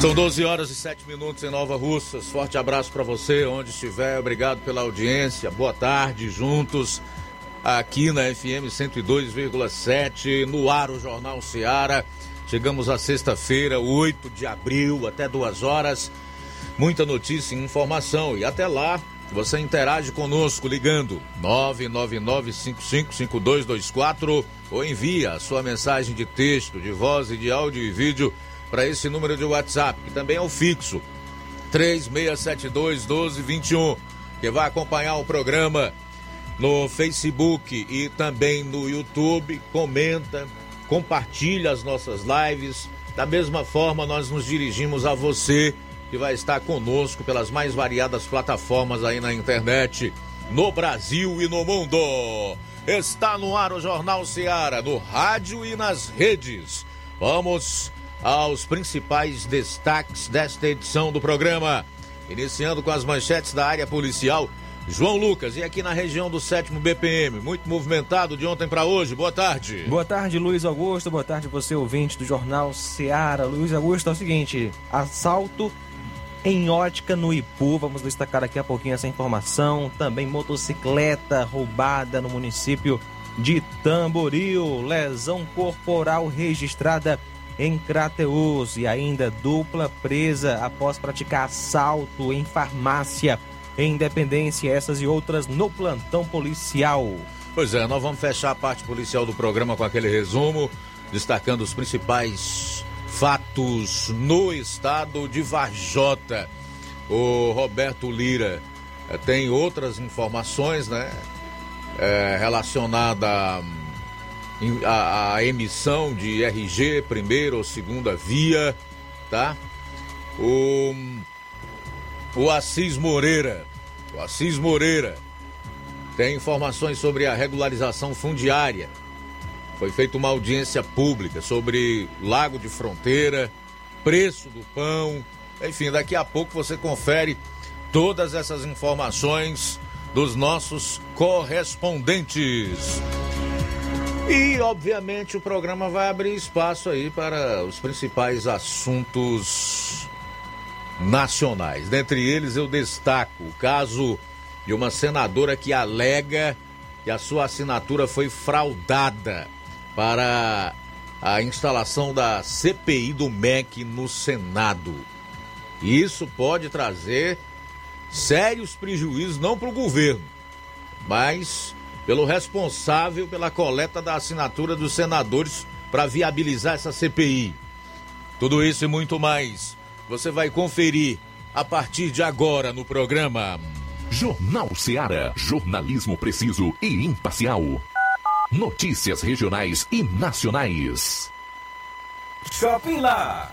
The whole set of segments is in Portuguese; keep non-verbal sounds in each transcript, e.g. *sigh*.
São 12 horas e 7 minutos em Nova Russas. Forte abraço para você, onde estiver. Obrigado pela audiência. Boa tarde, juntos aqui na FM 102,7, no ar o Jornal Seara. Chegamos à sexta-feira, 8 de abril, até duas horas. Muita notícia e informação. E até lá, você interage conosco ligando 999555224 ou envia a sua mensagem de texto, de voz e de áudio e vídeo para esse número de WhatsApp, que também é o fixo, 3672 1221, que vai acompanhar o programa no Facebook e também no YouTube. Comenta, compartilha as nossas lives. Da mesma forma, nós nos dirigimos a você que vai estar conosco pelas mais variadas plataformas aí na internet, no Brasil e no mundo. Está no ar o Jornal Seara, no rádio e nas redes. Vamos aos principais destaques desta edição do programa. Iniciando com as manchetes da área policial. João Lucas, e aqui na região do 7 BPM, muito movimentado de ontem para hoje. Boa tarde. Boa tarde, Luiz Augusto. Boa tarde, você ouvinte do Jornal Seara. Luiz Augusto, é o seguinte: assalto em ótica no Ipu. Vamos destacar aqui a pouquinho essa informação. Também motocicleta roubada no município de Tamboril. Lesão corporal registrada em Crateus e ainda dupla presa após praticar assalto em farmácia em Independência, essas e outras no plantão policial. Pois é, nós vamos fechar a parte policial do programa com aquele resumo, destacando os principais fatos no estado de Varjota. O Roberto Lira eh, tem outras informações, né? É, relacionada a, a emissão de RG, primeira ou segunda via, tá? O, o Assis Moreira, o Assis Moreira tem informações sobre a regularização fundiária. Foi feita uma audiência pública sobre Lago de Fronteira, preço do pão, enfim, daqui a pouco você confere todas essas informações dos nossos correspondentes. E, obviamente, o programa vai abrir espaço aí para os principais assuntos nacionais. Dentre eles, eu destaco o caso de uma senadora que alega que a sua assinatura foi fraudada para a instalação da CPI do MEC no Senado. Isso pode trazer sérios prejuízos, não para o governo, mas pelo responsável pela coleta da assinatura dos senadores para viabilizar essa CPI. Tudo isso e muito mais você vai conferir a partir de agora no programa. Jornal Seara. Jornalismo preciso e imparcial. Notícias regionais e nacionais. Shopping Lá.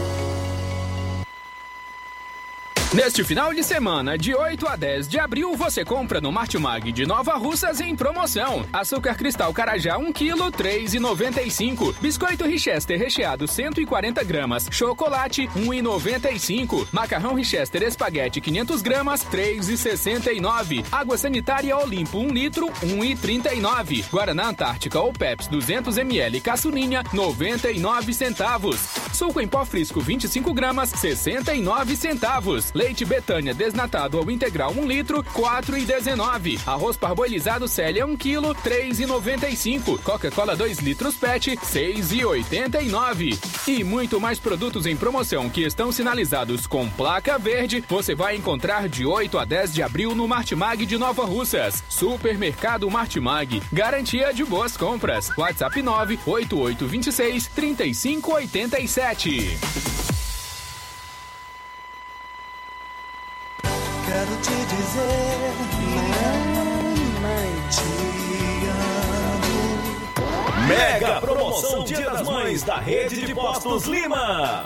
Neste final de semana, de 8 a 10 de abril, você compra no Martimag de Nova Russas em promoção. Açúcar cristal Carajá 1 kg, 3,95. Biscoito Richester recheado 140 gramas. Chocolate 1,95. Macarrão Richester espaguete 500 gramas, 3,69. Água sanitária Olimpo 1 litro, 1,39. Guaraná Antártica ou Peps 200 ml caçulinha, 99 centavos. Suco em pó frisco 25 gramas, 69 centavos. Leite Betânia desnatado ou integral 1 litro, 4,19. Arroz parboilizado Célia 1 kg, 3,95. Coca-Cola 2 litros PET, 6,89. E muito mais produtos em promoção que estão sinalizados com placa verde, você vai encontrar de 8 a 10 de abril no Martimag de Nova Russas. Supermercado Martimag, garantia de boas compras. WhatsApp 98826 3587. Quero te dizer, mamãe, te amo. Mega promoção Dia das Mães da Rede de Postos Lima.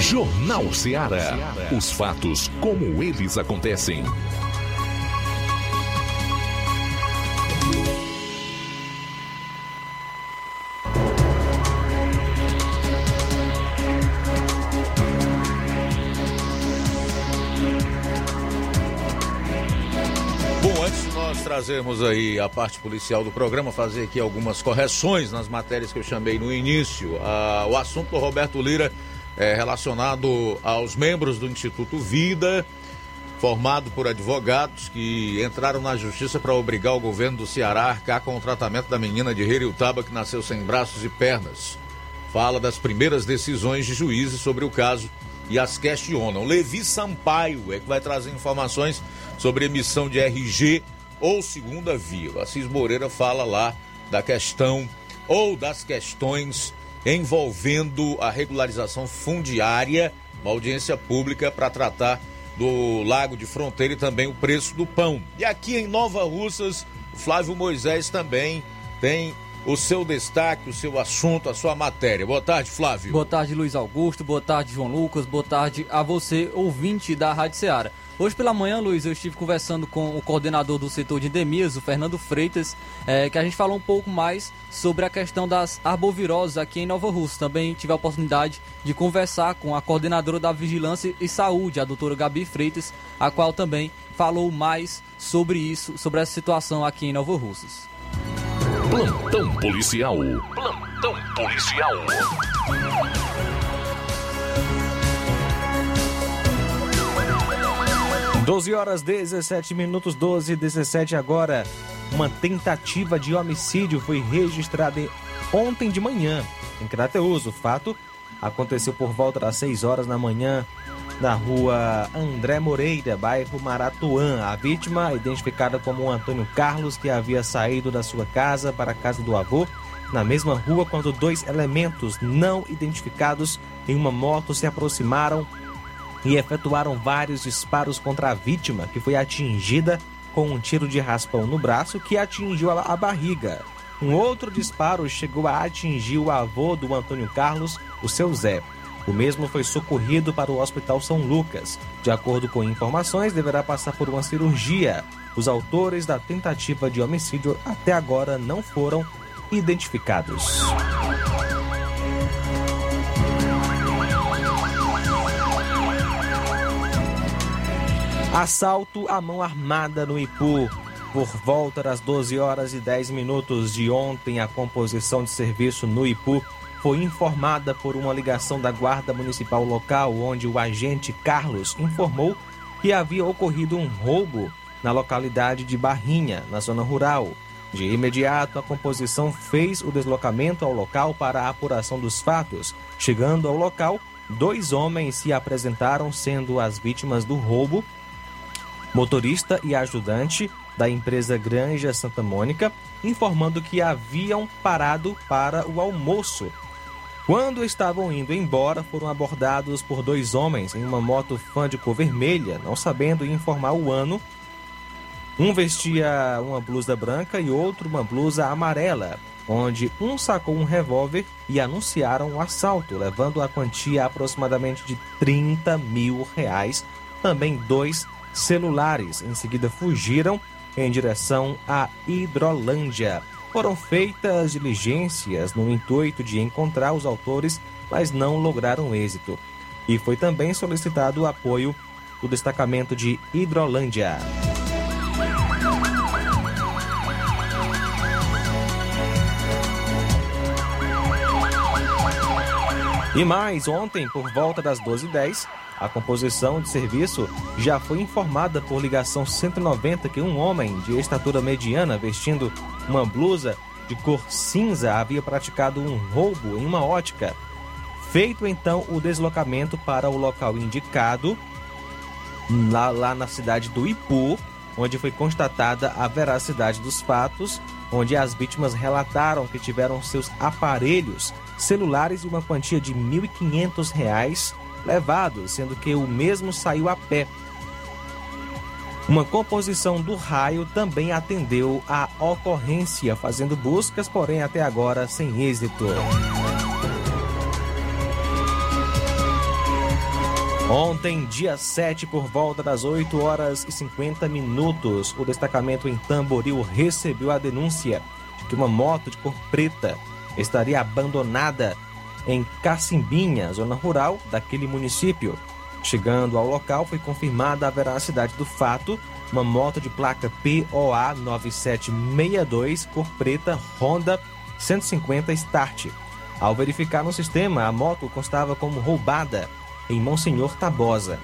Jornal Ceará. Os fatos como eles acontecem. Bom, antes nós trazermos aí a parte policial do programa, fazer aqui algumas correções nas matérias que eu chamei no início. Ah, o assunto do Roberto Lira é relacionado aos membros do Instituto Vida, formado por advogados que entraram na justiça para obrigar o governo do Ceará a arcar com o tratamento da menina de Heriutaba que nasceu sem braços e pernas. Fala das primeiras decisões de juízes sobre o caso e as questionam. Levi Sampaio é que vai trazer informações sobre emissão de RG ou segunda via. O Assis Moreira fala lá da questão ou das questões envolvendo a regularização fundiária, uma audiência pública para tratar do Lago de Fronteira e também o preço do pão. E aqui em Nova Russas, Flávio Moisés também tem o seu destaque, o seu assunto, a sua matéria. Boa tarde, Flávio. Boa tarde, Luiz Augusto. Boa tarde, João Lucas. Boa tarde a você, ouvinte da Rádio Ceará. Hoje pela manhã, Luiz, eu estive conversando com o coordenador do setor de endemias, o Fernando Freitas, é, que a gente falou um pouco mais sobre a questão das arboviroses aqui em Nova Rússia. Também tive a oportunidade de conversar com a coordenadora da Vigilância e Saúde, a doutora Gabi Freitas, a qual também falou mais sobre isso, sobre essa situação aqui em Nova Russas. Plantão policial. Plantão policial. 12 horas 17 minutos, 12 e 17 agora. Uma tentativa de homicídio foi registrada ontem de manhã em Crateus. O fato aconteceu por volta das 6 horas da manhã na rua André Moreira, bairro Maratuã. A vítima, identificada como Antônio Carlos, que havia saído da sua casa para a casa do avô, na mesma rua, quando dois elementos não identificados em uma moto se aproximaram e efetuaram vários disparos contra a vítima, que foi atingida com um tiro de raspão no braço que atingiu a barriga. Um outro disparo chegou a atingir o avô do Antônio Carlos, o seu Zé. O mesmo foi socorrido para o Hospital São Lucas. De acordo com informações, deverá passar por uma cirurgia. Os autores da tentativa de homicídio até agora não foram identificados. Assalto à mão armada no Ipu. Por volta das 12 horas e 10 minutos de ontem, a composição de serviço no Ipu foi informada por uma ligação da Guarda Municipal local, onde o agente Carlos informou que havia ocorrido um roubo na localidade de Barrinha, na zona rural. De imediato, a composição fez o deslocamento ao local para a apuração dos fatos. Chegando ao local, dois homens se apresentaram, sendo as vítimas do roubo motorista e ajudante da empresa Granja Santa Mônica, informando que haviam parado para o almoço. Quando estavam indo embora, foram abordados por dois homens em uma moto fã de cor vermelha, não sabendo informar o ano. Um vestia uma blusa branca e outro uma blusa amarela, onde um sacou um revólver e anunciaram o assalto, levando a quantia aproximadamente de 30 mil reais. Também dois celulares. Em seguida, fugiram em direção à Hidrolândia. Foram feitas diligências no intuito de encontrar os autores, mas não lograram êxito. E foi também solicitado o apoio do destacamento de Hidrolândia. E mais, ontem, por volta das 12h10, a composição de serviço já foi informada por ligação 190 que um homem de estatura mediana vestindo uma blusa de cor cinza havia praticado um roubo em uma ótica. Feito então o deslocamento para o local indicado, lá, lá na cidade do Ipu, onde foi constatada a veracidade dos fatos, onde as vítimas relataram que tiveram seus aparelhos celulares e uma quantia de R$ 1.500 levado, sendo que o mesmo saiu a pé. Uma composição do raio também atendeu à ocorrência, fazendo buscas, porém até agora sem êxito. Ontem, dia 7, por volta das 8 horas e 50 minutos, o destacamento em Tamboril recebeu a denúncia de que uma moto de cor preta estaria abandonada em Cacimbinha, zona rural daquele município. Chegando ao local, foi confirmada a veracidade do fato. Uma moto de placa POA 9762, cor preta, Honda 150 Start. Ao verificar no sistema, a moto constava como roubada em Monsenhor Tabosa.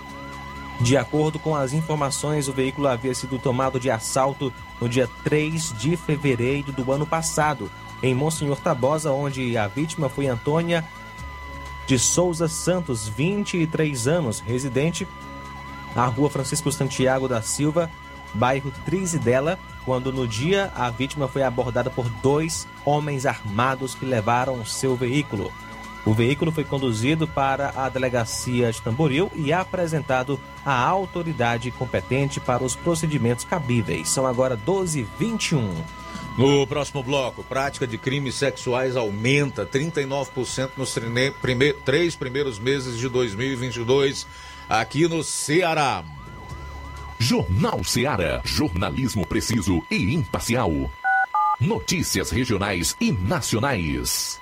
De acordo com as informações, o veículo havia sido tomado de assalto no dia 3 de fevereiro do ano passado, em Monsenhor Tabosa, onde a vítima foi Antônia de Souza Santos, 23 anos, residente na rua Francisco Santiago da Silva, bairro Trizidela, quando no dia a vítima foi abordada por dois homens armados que levaram seu veículo. O veículo foi conduzido para a delegacia de Tamboril e apresentado à autoridade competente para os procedimentos cabíveis. São agora 12h21. No próximo bloco, prática de crimes sexuais aumenta 39% nos três primeiros meses de 2022 aqui no Ceará. Jornal Ceará. Jornalismo preciso e imparcial. Notícias regionais e nacionais.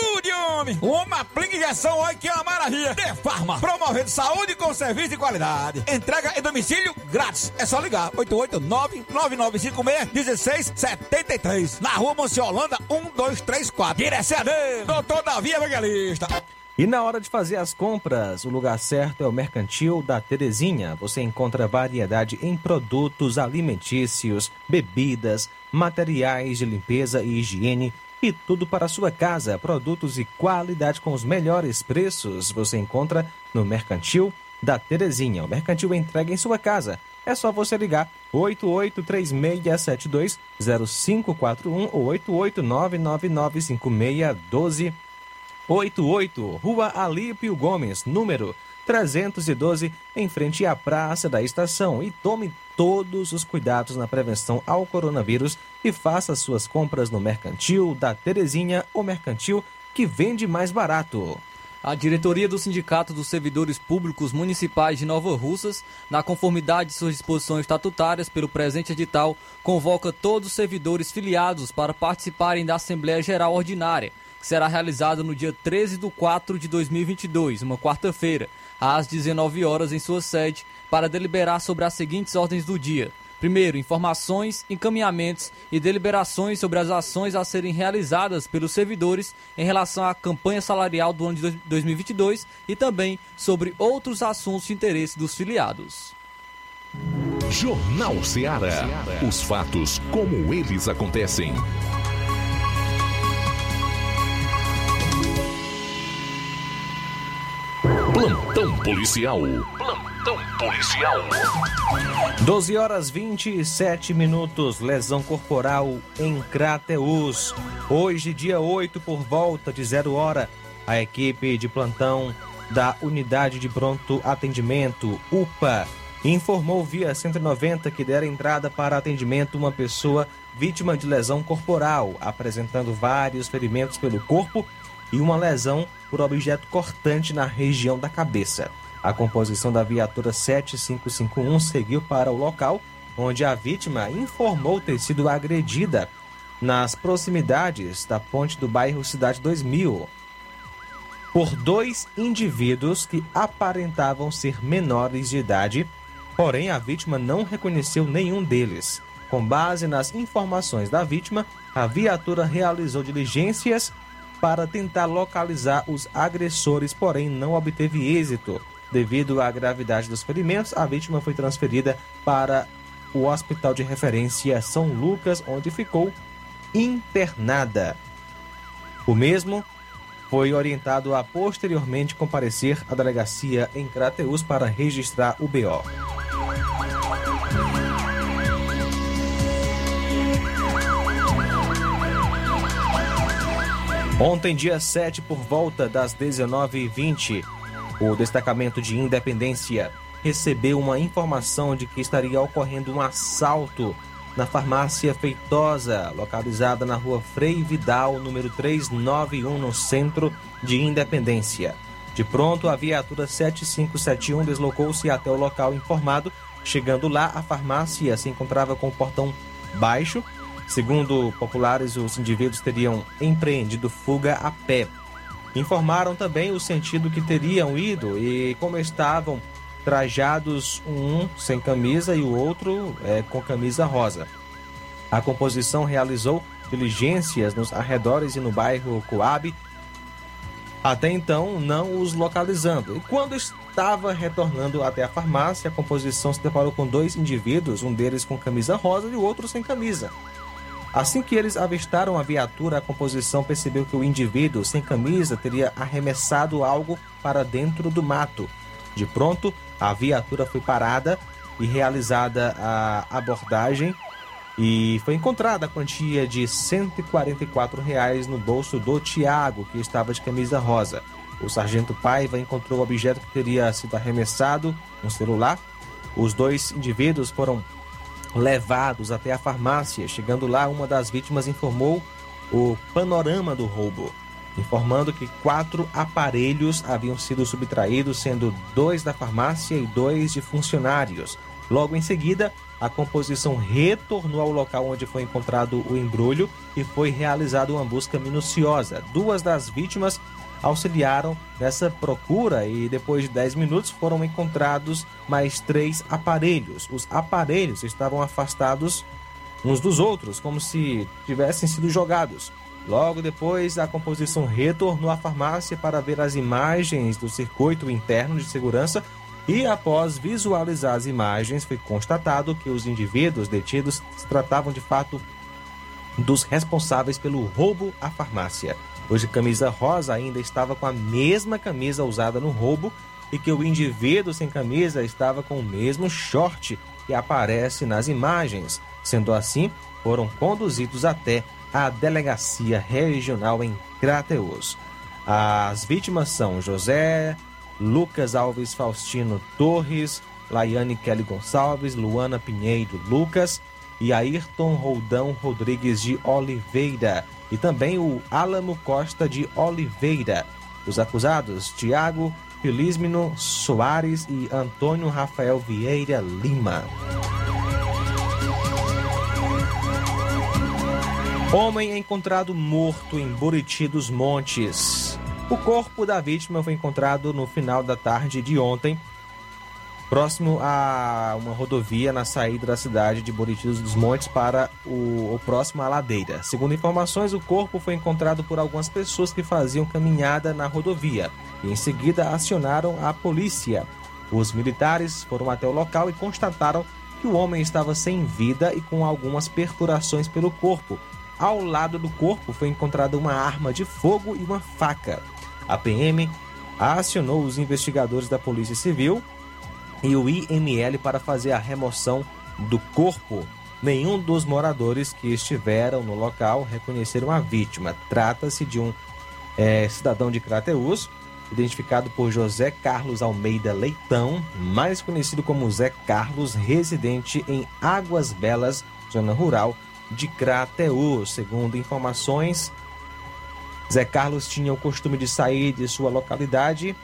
ajude, homem. Uma aplica injeção, olha que é uma maravilha. De Farma, promovendo saúde com serviço de qualidade. Entrega em domicílio grátis. É só ligar, 889-9956-1673. Na rua Monsiolanda, 1234. Direção a Deus, doutor Davi Evangelista. E na hora de fazer as compras, o lugar certo é o Mercantil da Terezinha. Você encontra variedade em produtos alimentícios, bebidas, materiais de limpeza e higiene e tudo para sua casa. Produtos e qualidade com os melhores preços você encontra no Mercantil da Terezinha. O Mercantil entrega em sua casa. É só você ligar 8836720541 ou 88999561288. Rua Alípio Gomes, número 312, em frente à Praça da Estação. E tome todos os cuidados na prevenção ao coronavírus e faça suas compras no Mercantil da Terezinha, o Mercantil que vende mais barato. A diretoria do Sindicato dos Servidores Públicos Municipais de Nova Russas, na conformidade de suas disposições estatutárias pelo presente edital, convoca todos os servidores filiados para participarem da Assembleia Geral Ordinária, que será realizada no dia 13 de 4 de 2022, uma quarta-feira, às 19 horas em sua sede, para deliberar sobre as seguintes ordens do dia. Primeiro, informações, encaminhamentos e deliberações sobre as ações a serem realizadas pelos servidores em relação à campanha salarial do ano de 2022 e também sobre outros assuntos de interesse dos filiados. Jornal Ceará. Os fatos como eles acontecem. Plantão policial. Plantão policial. 12 horas 27 minutos. Lesão corporal em Crateus. Hoje, dia 8, por volta de zero hora, a equipe de plantão da Unidade de Pronto Atendimento, UPA, informou via 190 que dera entrada para atendimento uma pessoa vítima de lesão corporal, apresentando vários ferimentos pelo corpo e uma lesão por objeto cortante na região da cabeça. A composição da viatura 7551 seguiu para o local, onde a vítima informou ter sido agredida nas proximidades da ponte do bairro Cidade 2000 por dois indivíduos que aparentavam ser menores de idade, porém a vítima não reconheceu nenhum deles. Com base nas informações da vítima, a viatura realizou diligências para tentar localizar os agressores, porém não obteve êxito. Devido à gravidade dos ferimentos, a vítima foi transferida para o hospital de referência São Lucas, onde ficou internada. O mesmo foi orientado a posteriormente comparecer à delegacia em Crateus para registrar o BO. Ontem, dia 7, por volta das 19h20, o destacamento de Independência recebeu uma informação de que estaria ocorrendo um assalto na farmácia Feitosa, localizada na rua Frei Vidal, número 391, no centro de Independência. De pronto, a viatura 7571 deslocou-se até o local informado. Chegando lá, a farmácia se encontrava com o portão baixo. Segundo populares, os indivíduos teriam empreendido fuga a pé. Informaram também o sentido que teriam ido e como estavam trajados, um sem camisa e o outro é, com camisa rosa. A composição realizou diligências nos arredores e no bairro Coab, até então não os localizando. E quando estava retornando até a farmácia, a composição se deparou com dois indivíduos, um deles com camisa rosa e o outro sem camisa. Assim que eles avistaram a viatura, a composição percebeu que o indivíduo sem camisa teria arremessado algo para dentro do mato. De pronto, a viatura foi parada e realizada a abordagem e foi encontrada a quantia de 144 reais no bolso do Tiago, que estava de camisa rosa. O sargento Paiva encontrou o objeto que teria sido arremessado, um celular. Os dois indivíduos foram levados até a farmácia. Chegando lá, uma das vítimas informou o panorama do roubo, informando que quatro aparelhos haviam sido subtraídos, sendo dois da farmácia e dois de funcionários. Logo em seguida, a composição retornou ao local onde foi encontrado o embrulho e foi realizada uma busca minuciosa. Duas das vítimas auxiliaram nessa procura e depois de 10 minutos foram encontrados mais três aparelhos. Os aparelhos estavam afastados uns dos outros, como se tivessem sido jogados. Logo depois, a composição retornou à farmácia para ver as imagens do circuito interno de segurança e, após visualizar as imagens, foi constatado que os indivíduos detidos se tratavam de fato dos responsáveis pelo roubo à farmácia. Hoje, camisa rosa ainda estava com a mesma camisa usada no roubo e que o indivíduo sem camisa estava com o mesmo short que aparece nas imagens. Sendo assim, foram conduzidos até a delegacia regional em Crateus. As vítimas são José Lucas Alves Faustino Torres, Laiane Kelly Gonçalves, Luana Pinheiro Lucas e Ayrton Roldão Rodrigues de Oliveira e também o Álamo Costa de Oliveira. Os acusados, Tiago Felismino Soares e Antônio Rafael Vieira Lima. Homem é encontrado morto em Buriti dos Montes. O corpo da vítima foi encontrado no final da tarde de ontem, próximo a uma rodovia na saída da cidade de Buriti dos Montes para o, o próximo à ladeira. Segundo informações, o corpo foi encontrado por algumas pessoas que faziam caminhada na rodovia e em seguida acionaram a polícia. Os militares foram até o local e constataram que o homem estava sem vida e com algumas perfurações pelo corpo. Ao lado do corpo foi encontrada uma arma de fogo e uma faca. A PM acionou os investigadores da Polícia Civil e o IML para fazer a remoção do corpo. Nenhum dos moradores que estiveram no local reconheceram a vítima. Trata-se de um é, cidadão de Crateus, identificado por José Carlos Almeida Leitão, mais conhecido como Zé Carlos, residente em Águas Belas, zona rural de Crateus. Segundo informações, Zé Carlos tinha o costume de sair de sua localidade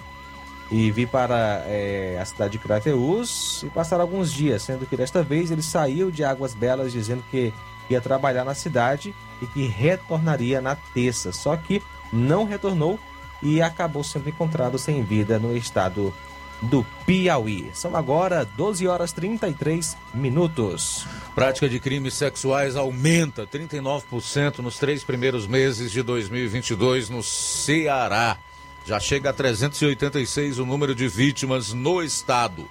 e vir para é, a cidade de Crateus e passar alguns dias, sendo que desta vez ele saiu de Águas Belas dizendo que ia trabalhar na cidade e que retornaria na terça, só que não retornou e acabou sendo encontrado sem vida no estado do Piauí. São agora 12 horas 33 minutos. Prática de crimes sexuais aumenta 39% nos três primeiros meses de 2022 no Ceará. Já chega a 386 o número de vítimas no estado.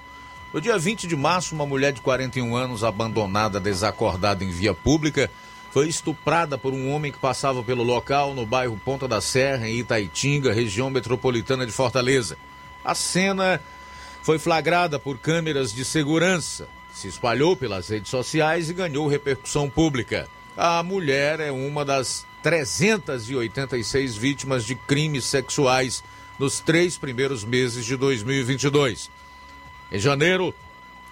No dia 20 de março, uma mulher de 41 anos, abandonada, desacordada em via pública, foi estuprada por um homem que passava pelo local no bairro Ponta da Serra, em Itaitinga, região metropolitana de Fortaleza. A cena foi flagrada por câmeras de segurança, se espalhou pelas redes sociais e ganhou repercussão pública. A mulher é uma das 386 vítimas de crimes sexuais nos três primeiros meses de 2022. Em janeiro,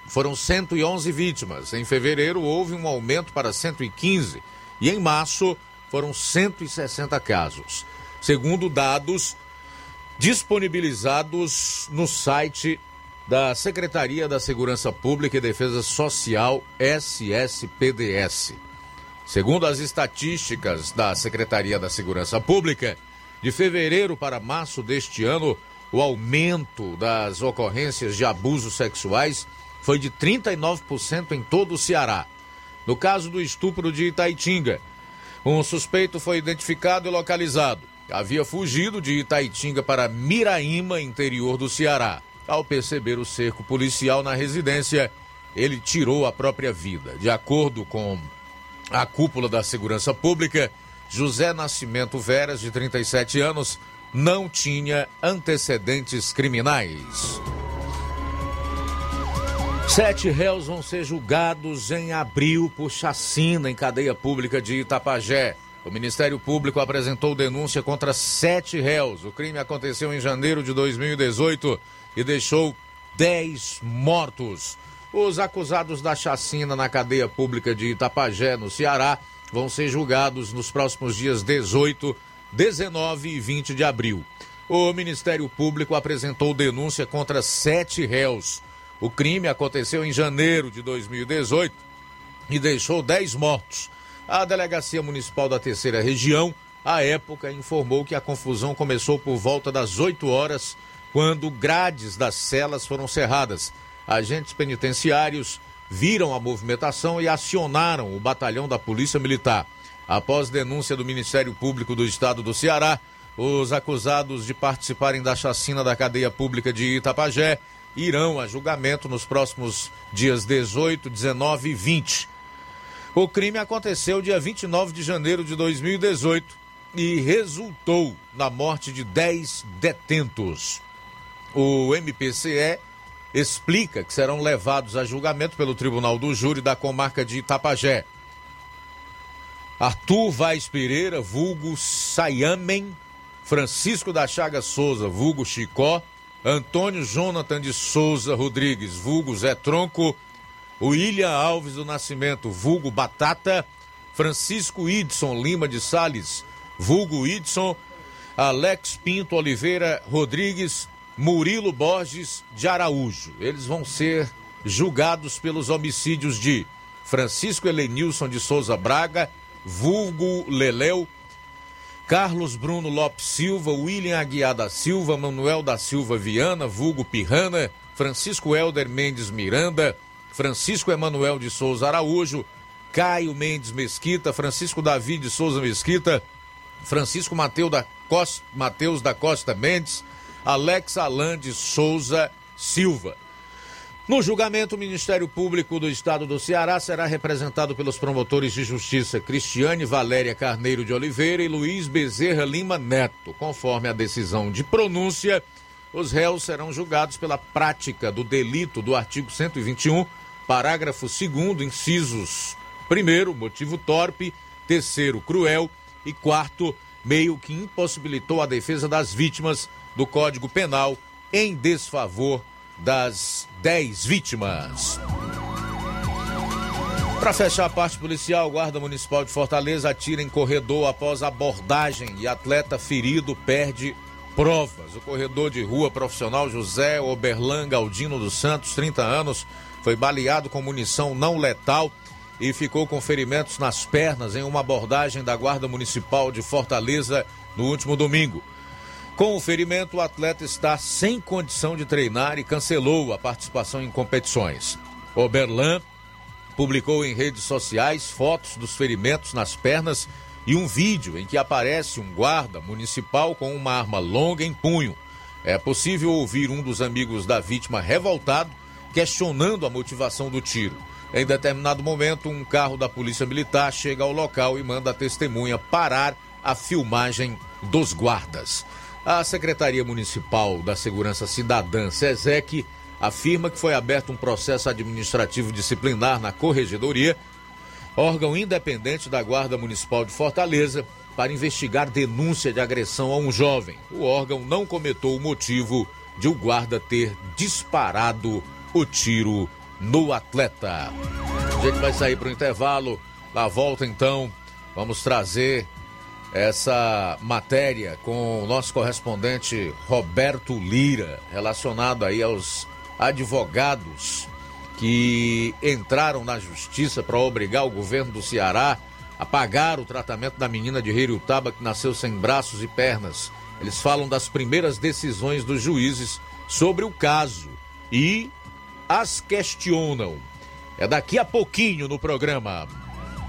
foram 111 vítimas. Em fevereiro, houve um aumento para 115. E em março, foram 160 casos. Segundo dados disponibilizados no site da Secretaria da Segurança Pública e Defesa Social, SSPDS. Segundo as estatísticas da Secretaria da Segurança Pública, de fevereiro para março deste ano, o aumento das ocorrências de abusos sexuais foi de 39% em todo o Ceará. No caso do estupro de Itaitinga, um suspeito foi identificado e localizado. Havia fugido de Itaitinga para Miraíma, interior do Ceará. Ao perceber o cerco policial na residência, ele tirou a própria vida. De acordo com a cúpula da segurança pública, José Nascimento Veras, de 37 anos, não tinha antecedentes criminais. Sete réus vão ser julgados em abril por chacina em cadeia pública de Itapajé. O Ministério Público apresentou denúncia contra sete réus. O crime aconteceu em janeiro de 2018 e deixou 10 mortos. Os acusados da chacina na cadeia pública de Itapajé, no Ceará, vão ser julgados nos próximos dias 18, 19 e 20 de abril. O Ministério Público apresentou denúncia contra sete réus. O crime aconteceu em janeiro de 2018 e deixou 10 mortos. A Delegacia Municipal da Terceira Região, à época, informou que a confusão começou por volta das 8 horas quando grades das celas foram cerradas. Agentes penitenciários viram a movimentação e acionaram o batalhão da Polícia Militar. Após denúncia do Ministério Público do Estado do Ceará, os acusados de participarem da chacina da cadeia pública de Itapajé irão a julgamento nos próximos dias 18, 19 e 20. O crime aconteceu dia 29 de janeiro de 2018 e resultou na morte de 10 detentos. O MPCE explica que serão levados a julgamento pelo Tribunal do Júri da comarca de Itapajé. Arthur Vaz Pereira, vulgo Sayamen, Francisco da Chaga Souza, vulgo Chicó, Antônio Jonathan de Souza Rodrigues, vulgo Zé Tronco, William Alves do Nascimento, vulgo Batata, Francisco Idson Lima de Sales, vulgo Idson, Alex Pinto Oliveira Rodrigues, Murilo Borges de Araújo. Eles vão ser julgados pelos homicídios de Francisco Helenilson de Souza Braga, vulgo Leléu, Carlos Bruno Lopes Silva, William Aguiar da Silva, Manuel da Silva Viana, vulgo Pirrana, Francisco Helder Mendes Miranda, Francisco Emanuel de Souza Araújo, Caio Mendes Mesquita, Francisco Davi de Souza Mesquita, Francisco Mateus da Costa, Mateus da Costa Mendes, Alex Alan de Souza Silva. No julgamento, o Ministério Público do Estado do Ceará será representado pelos promotores de justiça Cristiane Valéria Carneiro de Oliveira e Luiz Bezerra Lima Neto. Conforme a decisão de pronúncia, os réus serão julgados pela prática do delito do artigo 121, parágrafo 2, incisos 1, motivo torpe, terceiro, cruel e quarto, meio que impossibilitou a defesa das vítimas do Código Penal em desfavor das 10 vítimas. Para fechar a parte policial, Guarda Municipal de Fortaleza atira em corredor após abordagem e atleta ferido perde provas. O corredor de rua profissional José Oberlan Galdino dos Santos, 30 anos, foi baleado com munição não letal e ficou com ferimentos nas pernas em uma abordagem da Guarda Municipal de Fortaleza no último domingo. Com o ferimento, o atleta está sem condição de treinar e cancelou a participação em competições. Oberlan publicou em redes sociais fotos dos ferimentos nas pernas e um vídeo em que aparece um guarda municipal com uma arma longa em punho. É possível ouvir um dos amigos da vítima revoltado questionando a motivação do tiro. Em determinado momento, um carro da Polícia Militar chega ao local e manda a testemunha parar a filmagem dos guardas. A Secretaria Municipal da Segurança Cidadã, SESEC, afirma que foi aberto um processo administrativo disciplinar na Corregedoria, órgão independente da Guarda Municipal de Fortaleza, para investigar denúncia de agressão a um jovem. O órgão não comentou o motivo de o guarda ter disparado o tiro no atleta. A gente vai sair para o intervalo. Na volta, então, vamos trazer essa matéria com o nosso correspondente Roberto Lira, relacionado aí aos advogados que entraram na justiça para obrigar o governo do Ceará a pagar o tratamento da menina de Reiriutaba que nasceu sem braços e pernas. Eles falam das primeiras decisões dos juízes sobre o caso e as questionam. É daqui a pouquinho no programa.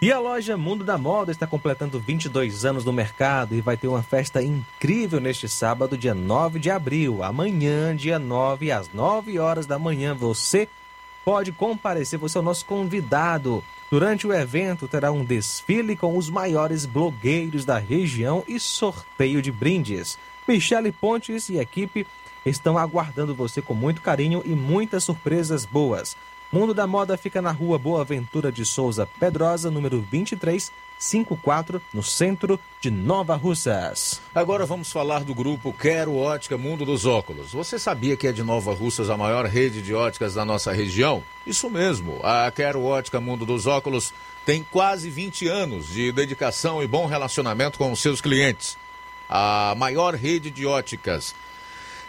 E a loja Mundo da Moda está completando 22 anos no mercado e vai ter uma festa incrível neste sábado, dia 9 de abril. Amanhã, dia 9, às 9 horas da manhã, você pode comparecer, você é o nosso convidado. Durante o evento terá um desfile com os maiores blogueiros da região e sorteio de brindes. Michele Pontes e equipe estão aguardando você com muito carinho e muitas surpresas boas. Mundo da Moda fica na rua Boa Ventura de Souza Pedrosa, número 2354, no centro de Nova Russas. Agora vamos falar do grupo Quero Ótica Mundo dos Óculos. Você sabia que é de Nova Russas a maior rede de óticas da nossa região? Isso mesmo, a Quero Ótica Mundo dos Óculos tem quase 20 anos de dedicação e bom relacionamento com os seus clientes. A maior rede de óticas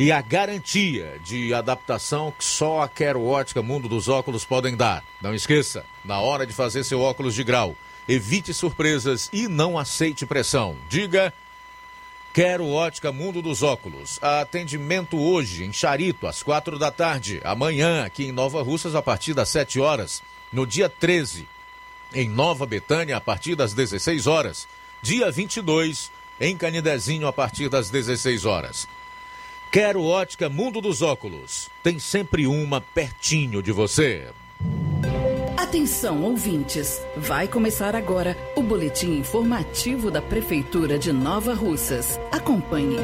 e a garantia de adaptação que só a Quero Ótica Mundo dos Óculos podem dar. Não esqueça, na hora de fazer seu óculos de grau, evite surpresas e não aceite pressão. Diga Quero Ótica Mundo dos Óculos. Atendimento hoje em Charito, às quatro da tarde. Amanhã, aqui em Nova Russas, a partir das sete horas. No dia 13, em Nova Betânia, a partir das 16 horas. Dia 22, em Canidezinho, a partir das 16 horas. Quero Ótica Mundo dos Óculos. Tem sempre uma pertinho de você. Atenção, ouvintes! Vai começar agora o boletim informativo da Prefeitura de Nova Russas. Acompanhe.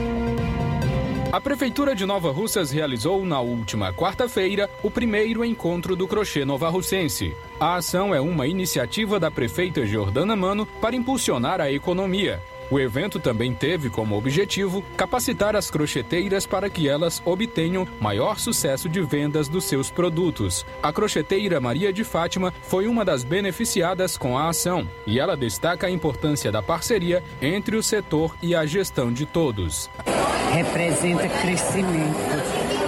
A Prefeitura de Nova Russas realizou na última quarta-feira o primeiro encontro do crochê nova russense. A ação é uma iniciativa da prefeita Jordana Mano para impulsionar a economia. O evento também teve como objetivo capacitar as crocheteiras para que elas obtenham maior sucesso de vendas dos seus produtos. A crocheteira Maria de Fátima foi uma das beneficiadas com a ação e ela destaca a importância da parceria entre o setor e a gestão de todos. Representa crescimento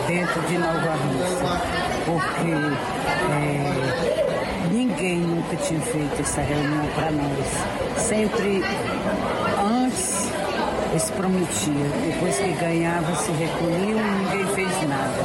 dentro de Nova Rússia. porque é, ninguém nunca tinha feito essa reunião para nós. Sempre eles prometiam, depois que ganhava se recolhiam e ninguém fez nada.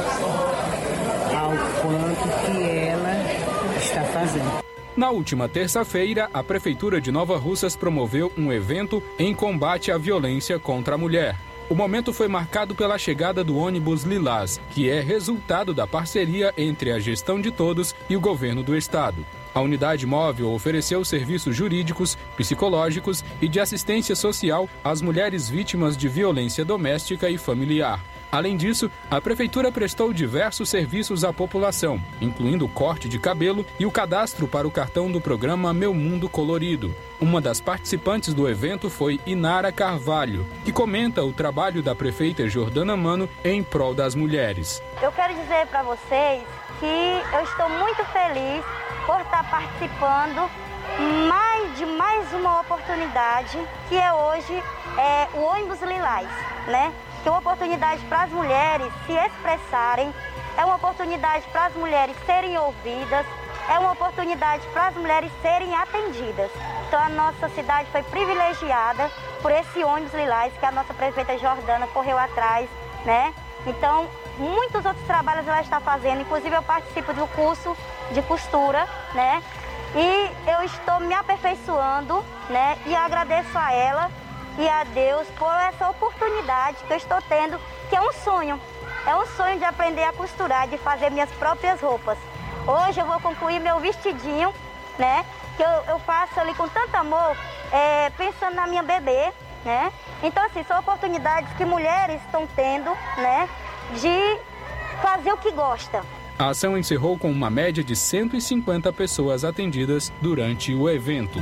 Ao quanto que ela está fazendo. Na última terça-feira, a Prefeitura de Nova Russas promoveu um evento em combate à violência contra a mulher. O momento foi marcado pela chegada do ônibus Lilás, que é resultado da parceria entre a gestão de todos e o governo do estado. A unidade móvel ofereceu serviços jurídicos, psicológicos e de assistência social às mulheres vítimas de violência doméstica e familiar. Além disso, a prefeitura prestou diversos serviços à população, incluindo o corte de cabelo e o cadastro para o cartão do programa Meu Mundo Colorido. Uma das participantes do evento foi Inara Carvalho, que comenta o trabalho da prefeita Jordana Mano em prol das mulheres. Eu quero dizer para vocês que eu estou muito feliz por estar participando mais de mais uma oportunidade que é hoje é, o ônibus Lilás, né? Que é uma oportunidade para as mulheres se expressarem, é uma oportunidade para as mulheres serem ouvidas, é uma oportunidade para as mulheres serem atendidas. Então a nossa cidade foi privilegiada por esse ônibus Lilás que a nossa prefeita Jordana correu atrás, né? Então, muitos outros trabalhos ela está fazendo, inclusive eu participo do curso de costura, né? E eu estou me aperfeiçoando, né? E agradeço a ela e a Deus por essa oportunidade que eu estou tendo, que é um sonho. É um sonho de aprender a costurar, de fazer minhas próprias roupas. Hoje eu vou concluir meu vestidinho, né? Que eu, eu faço ali com tanto amor, é, pensando na minha bebê, né? Então, assim, são oportunidades que mulheres estão tendo, né? De fazer o que gosta. A ação encerrou com uma média de 150 pessoas atendidas durante o evento.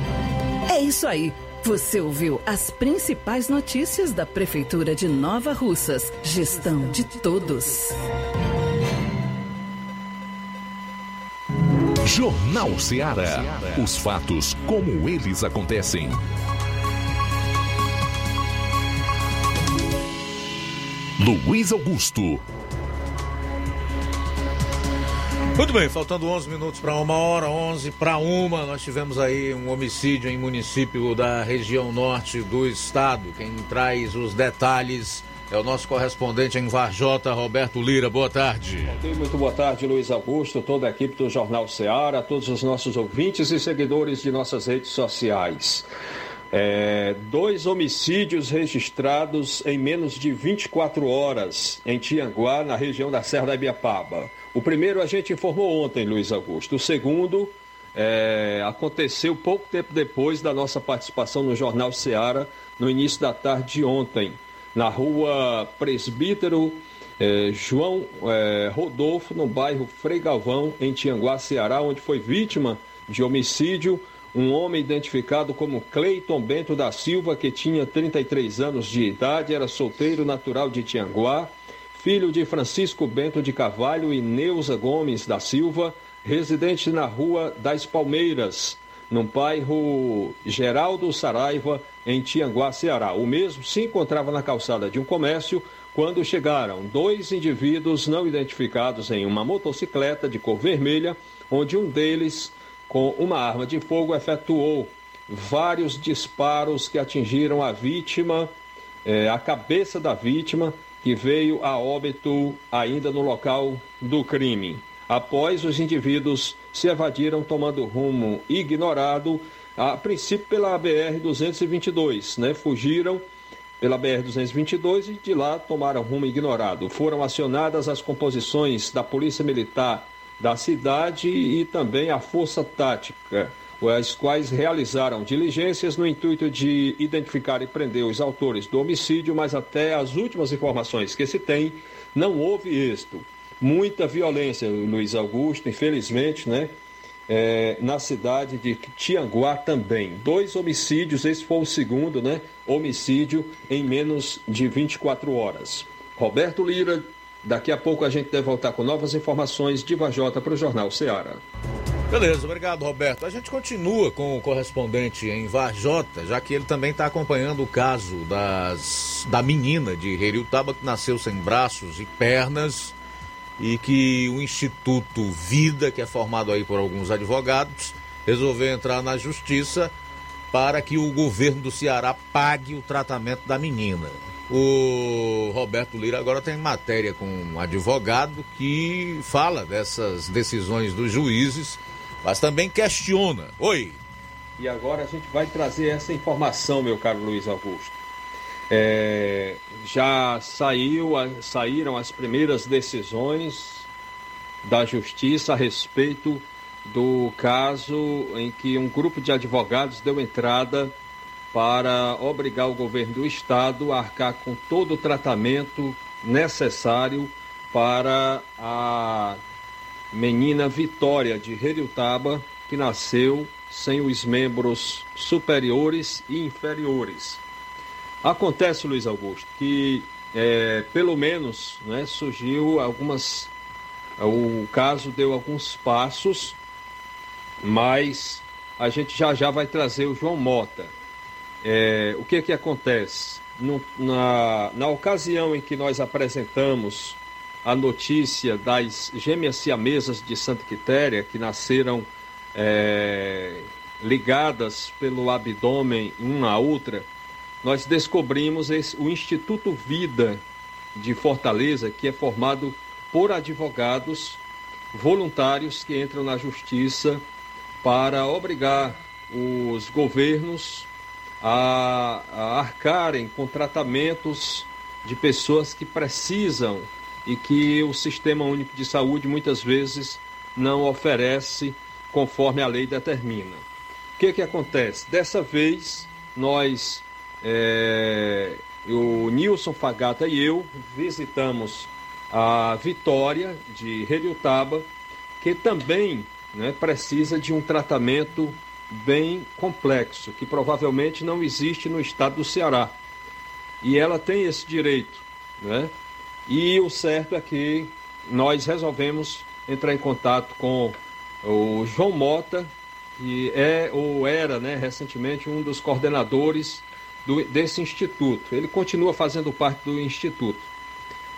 É isso aí. Você ouviu as principais notícias da Prefeitura de Nova Russas. Gestão de todos. Jornal Ceará. Os fatos como eles acontecem. Luiz Augusto. Muito bem, faltando 11 minutos para uma hora, 11 para uma, nós tivemos aí um homicídio em município da região norte do estado. Quem traz os detalhes é o nosso correspondente em Varjota, Roberto Lira. Boa tarde. Muito boa tarde, Luiz Augusto, toda a equipe do Jornal Ceará, todos os nossos ouvintes e seguidores de nossas redes sociais. É, dois homicídios registrados em menos de 24 horas em Tianguá, na região da Serra da Ibiapaba. O primeiro a gente informou ontem, Luiz Augusto. O segundo é, aconteceu pouco tempo depois da nossa participação no Jornal Seara, no início da tarde de ontem, na rua Presbítero é, João é, Rodolfo, no bairro Frei Galvão, em Tianguá, Ceará, onde foi vítima de homicídio um homem identificado como Cleiton Bento da Silva, que tinha 33 anos de idade, era solteiro natural de Tianguá, filho de Francisco Bento de Carvalho e Neuza Gomes da Silva, residente na Rua das Palmeiras, no bairro Geraldo Saraiva, em Tianguá, Ceará. O mesmo se encontrava na calçada de um comércio quando chegaram dois indivíduos não identificados em uma motocicleta de cor vermelha, onde um deles com uma arma de fogo, efetuou vários disparos que atingiram a vítima, eh, a cabeça da vítima, que veio a óbito ainda no local do crime. Após os indivíduos se evadiram tomando rumo ignorado, a princípio pela BR-222, né? Fugiram pela BR-222 e de lá tomaram rumo ignorado. Foram acionadas as composições da Polícia Militar da cidade e também a Força Tática, as quais realizaram diligências no intuito de identificar e prender os autores do homicídio, mas até as últimas informações que se tem, não houve êxito. Muita violência, Luiz Augusto, infelizmente, né? É, na cidade de Tianguá também. Dois homicídios, esse foi o segundo, né? Homicídio em menos de 24 horas. Roberto Lira, Daqui a pouco a gente deve voltar com novas informações de Vajota para o Jornal Ceará. Beleza, obrigado Roberto. A gente continua com o correspondente em Varjota, já que ele também está acompanhando o caso das, da menina de Heriutaba que nasceu sem braços e pernas e que o Instituto Vida, que é formado aí por alguns advogados, resolveu entrar na justiça para que o governo do Ceará pague o tratamento da menina. O Roberto Lira agora tem matéria com um advogado que fala dessas decisões dos juízes, mas também questiona. Oi. E agora a gente vai trazer essa informação, meu caro Luiz Augusto. É, já saiu, saíram as primeiras decisões da justiça a respeito do caso em que um grupo de advogados deu entrada para obrigar o governo do estado a arcar com todo o tratamento necessário para a menina Vitória de Heriutaba, que nasceu sem os membros superiores e inferiores. Acontece, Luiz Augusto, que é, pelo menos né, surgiu algumas. O caso deu alguns passos mas a gente já já vai trazer o João Mota. É, o que que acontece? No, na, na ocasião em que nós apresentamos a notícia das gêmeas siamesas de Santa Quitéria, que nasceram é, ligadas pelo abdômen uma à outra, nós descobrimos esse, o Instituto Vida de Fortaleza, que é formado por advogados voluntários que entram na justiça para obrigar os governos a, a arcarem com tratamentos de pessoas que precisam e que o Sistema Único de Saúde muitas vezes não oferece conforme a lei determina. O que, que acontece? Dessa vez, nós, é, o Nilson Fagata e eu, visitamos a Vitória de Heliutaba, que também né, precisa de um tratamento bem complexo, que provavelmente não existe no estado do Ceará. E ela tem esse direito. Né? E o certo é que nós resolvemos entrar em contato com o João Mota, que é ou era né, recentemente um dos coordenadores do, desse instituto. Ele continua fazendo parte do instituto.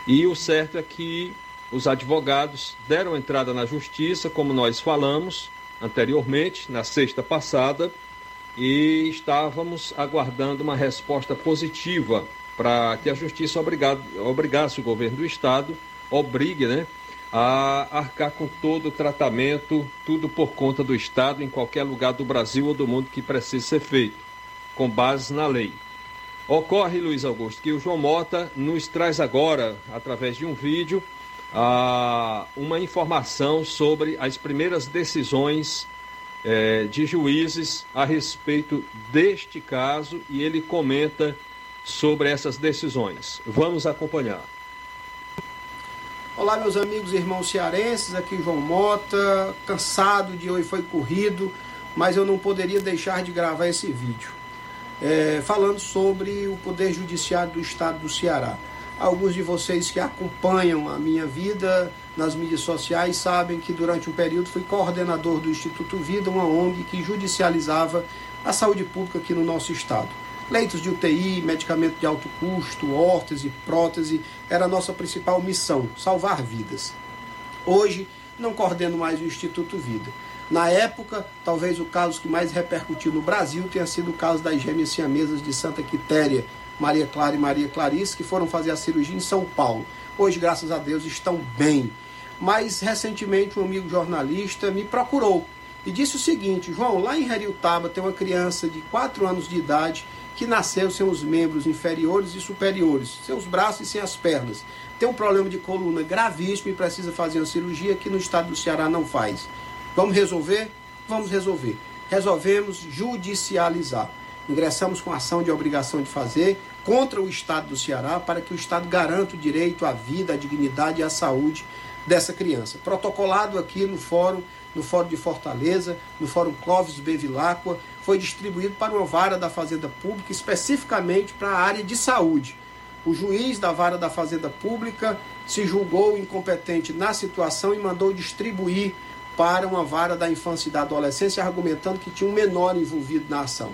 E o certo é que os advogados deram entrada na justiça, como nós falamos anteriormente, na sexta passada, e estávamos aguardando uma resposta positiva para que a justiça obrigado, obrigasse o governo do estado, obrigue, né, a arcar com todo o tratamento, tudo por conta do estado, em qualquer lugar do Brasil ou do mundo que precise ser feito, com base na lei. Ocorre, Luiz Augusto, que o João Mota nos traz agora, através de um vídeo, ah, uma informação sobre as primeiras decisões eh, de juízes a respeito deste caso e ele comenta sobre essas decisões. Vamos acompanhar. Olá, meus amigos e irmãos cearenses, aqui João Mota, cansado de hoje foi corrido, mas eu não poderia deixar de gravar esse vídeo. É, falando sobre o Poder Judiciário do Estado do Ceará. Alguns de vocês que acompanham a minha vida nas mídias sociais sabem que durante um período fui coordenador do Instituto Vida, uma ONG que judicializava a saúde pública aqui no nosso estado. Leitos de UTI, medicamento de alto custo, órtese, prótese, era a nossa principal missão, salvar vidas. Hoje, não coordeno mais o Instituto Vida. Na época, talvez o caso que mais repercutiu no Brasil tenha sido o caso das gêmeas siamesas de Santa Quitéria, Maria Clara e Maria Clarice, que foram fazer a cirurgia em São Paulo. Hoje, graças a Deus, estão bem. Mas recentemente um amigo jornalista me procurou e disse o seguinte: João, lá em Heriutaba tem uma criança de 4 anos de idade que nasceu sem os membros inferiores e superiores, sem os braços e sem as pernas. Tem um problema de coluna gravíssimo e precisa fazer uma cirurgia que no estado do Ceará não faz. Vamos resolver? Vamos resolver. Resolvemos judicializar. Ingressamos com ação de obrigação de fazer contra o Estado do Ceará para que o Estado garanta o direito à vida, à dignidade e à saúde dessa criança. Protocolado aqui no Fórum, no Fórum de Fortaleza, no Fórum Clóvis Bevilacqua, foi distribuído para uma vara da Fazenda Pública, especificamente para a área de saúde. O juiz da vara da Fazenda Pública se julgou incompetente na situação e mandou distribuir para uma vara da infância e da adolescência, argumentando que tinha um menor envolvido na ação.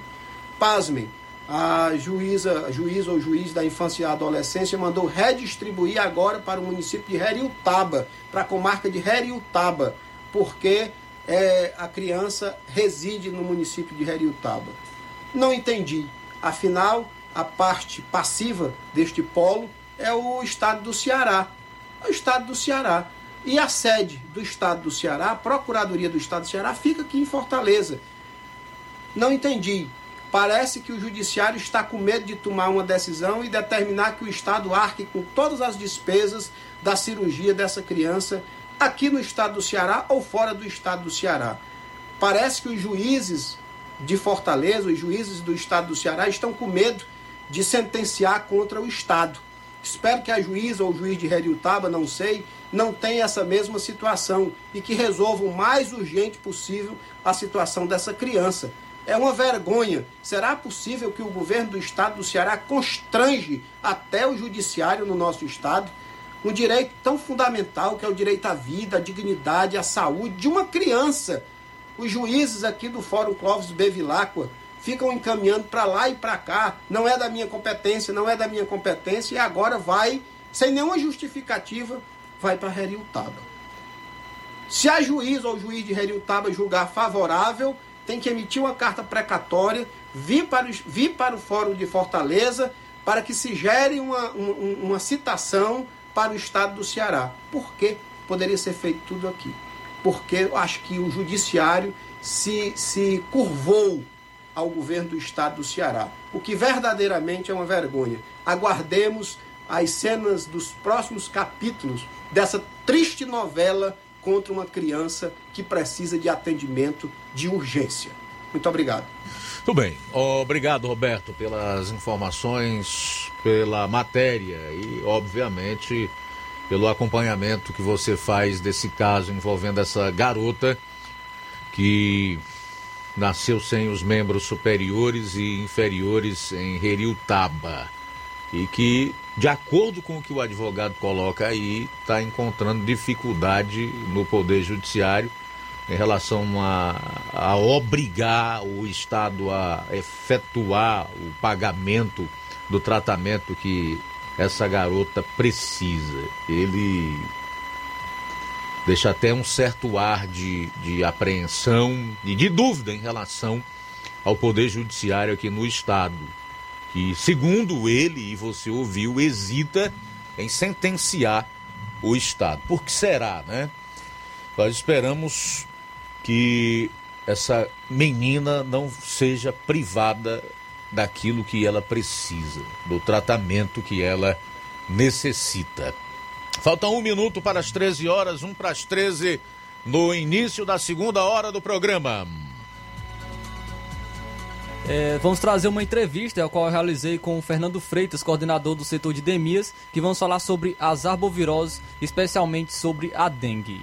Pasmem, a juíza, a juiz ou juiz da infância e adolescência mandou redistribuir agora para o município de Heriutaba, para a comarca de Heriutaba, porque é, a criança reside no município de Heriutaba. Não entendi. Afinal, a parte passiva deste polo é o estado do Ceará. É o estado do Ceará. E a sede do estado do Ceará, a Procuradoria do Estado do Ceará, fica aqui em Fortaleza. Não entendi. Parece que o judiciário está com medo de tomar uma decisão e determinar que o Estado arque com todas as despesas da cirurgia dessa criança aqui no estado do Ceará ou fora do estado do Ceará. Parece que os juízes de Fortaleza, os juízes do estado do Ceará estão com medo de sentenciar contra o Estado. Espero que a juíza ou o juiz de Heriutaba, não sei, não tenha essa mesma situação e que resolva o mais urgente possível a situação dessa criança. É uma vergonha. Será possível que o governo do estado do Ceará constrange até o judiciário no nosso estado? Um direito tão fundamental que é o direito à vida, à dignidade, à saúde de uma criança. Os juízes aqui do Fórum Clóvis Bevilacqua ficam encaminhando para lá e para cá. Não é da minha competência, não é da minha competência, e agora vai, sem nenhuma justificativa, vai para Heriutaba. Se a juiz ou juiz de Heriutaba julgar favorável, tem que emitir uma carta precatória, vir para, o, vir para o Fórum de Fortaleza, para que se gere uma, uma, citação para o estado do Ceará. Por que poderia ser feito tudo aqui? Porque eu acho que o judiciário se, se curvou ao governo do estado do Ceará, o que verdadeiramente é uma vergonha. Aguardemos as cenas dos próximos capítulos dessa triste novela contra uma criança que precisa de atendimento de urgência. Muito obrigado. Tudo bem. Obrigado, Roberto, pelas informações, pela matéria e, obviamente, pelo acompanhamento que você faz desse caso envolvendo essa garota que nasceu sem os membros superiores e inferiores em Heriutaba e que, de acordo com o que o advogado coloca aí, está encontrando dificuldade no Poder Judiciário em relação a, a obrigar o Estado a efetuar o pagamento do tratamento que essa garota precisa. Ele deixa até um certo ar de, de apreensão e de dúvida em relação ao Poder Judiciário aqui no Estado, que, segundo ele, e você ouviu, hesita em sentenciar o Estado. Por que será, né? Nós esperamos que essa menina não seja privada daquilo que ela precisa, do tratamento que ela necessita. Falta um minuto para as 13 horas, um para as 13, no início da segunda hora do programa. É, vamos trazer uma entrevista, a qual eu realizei com o Fernando Freitas, coordenador do setor de demias, que vamos falar sobre as arboviroses, especialmente sobre a dengue.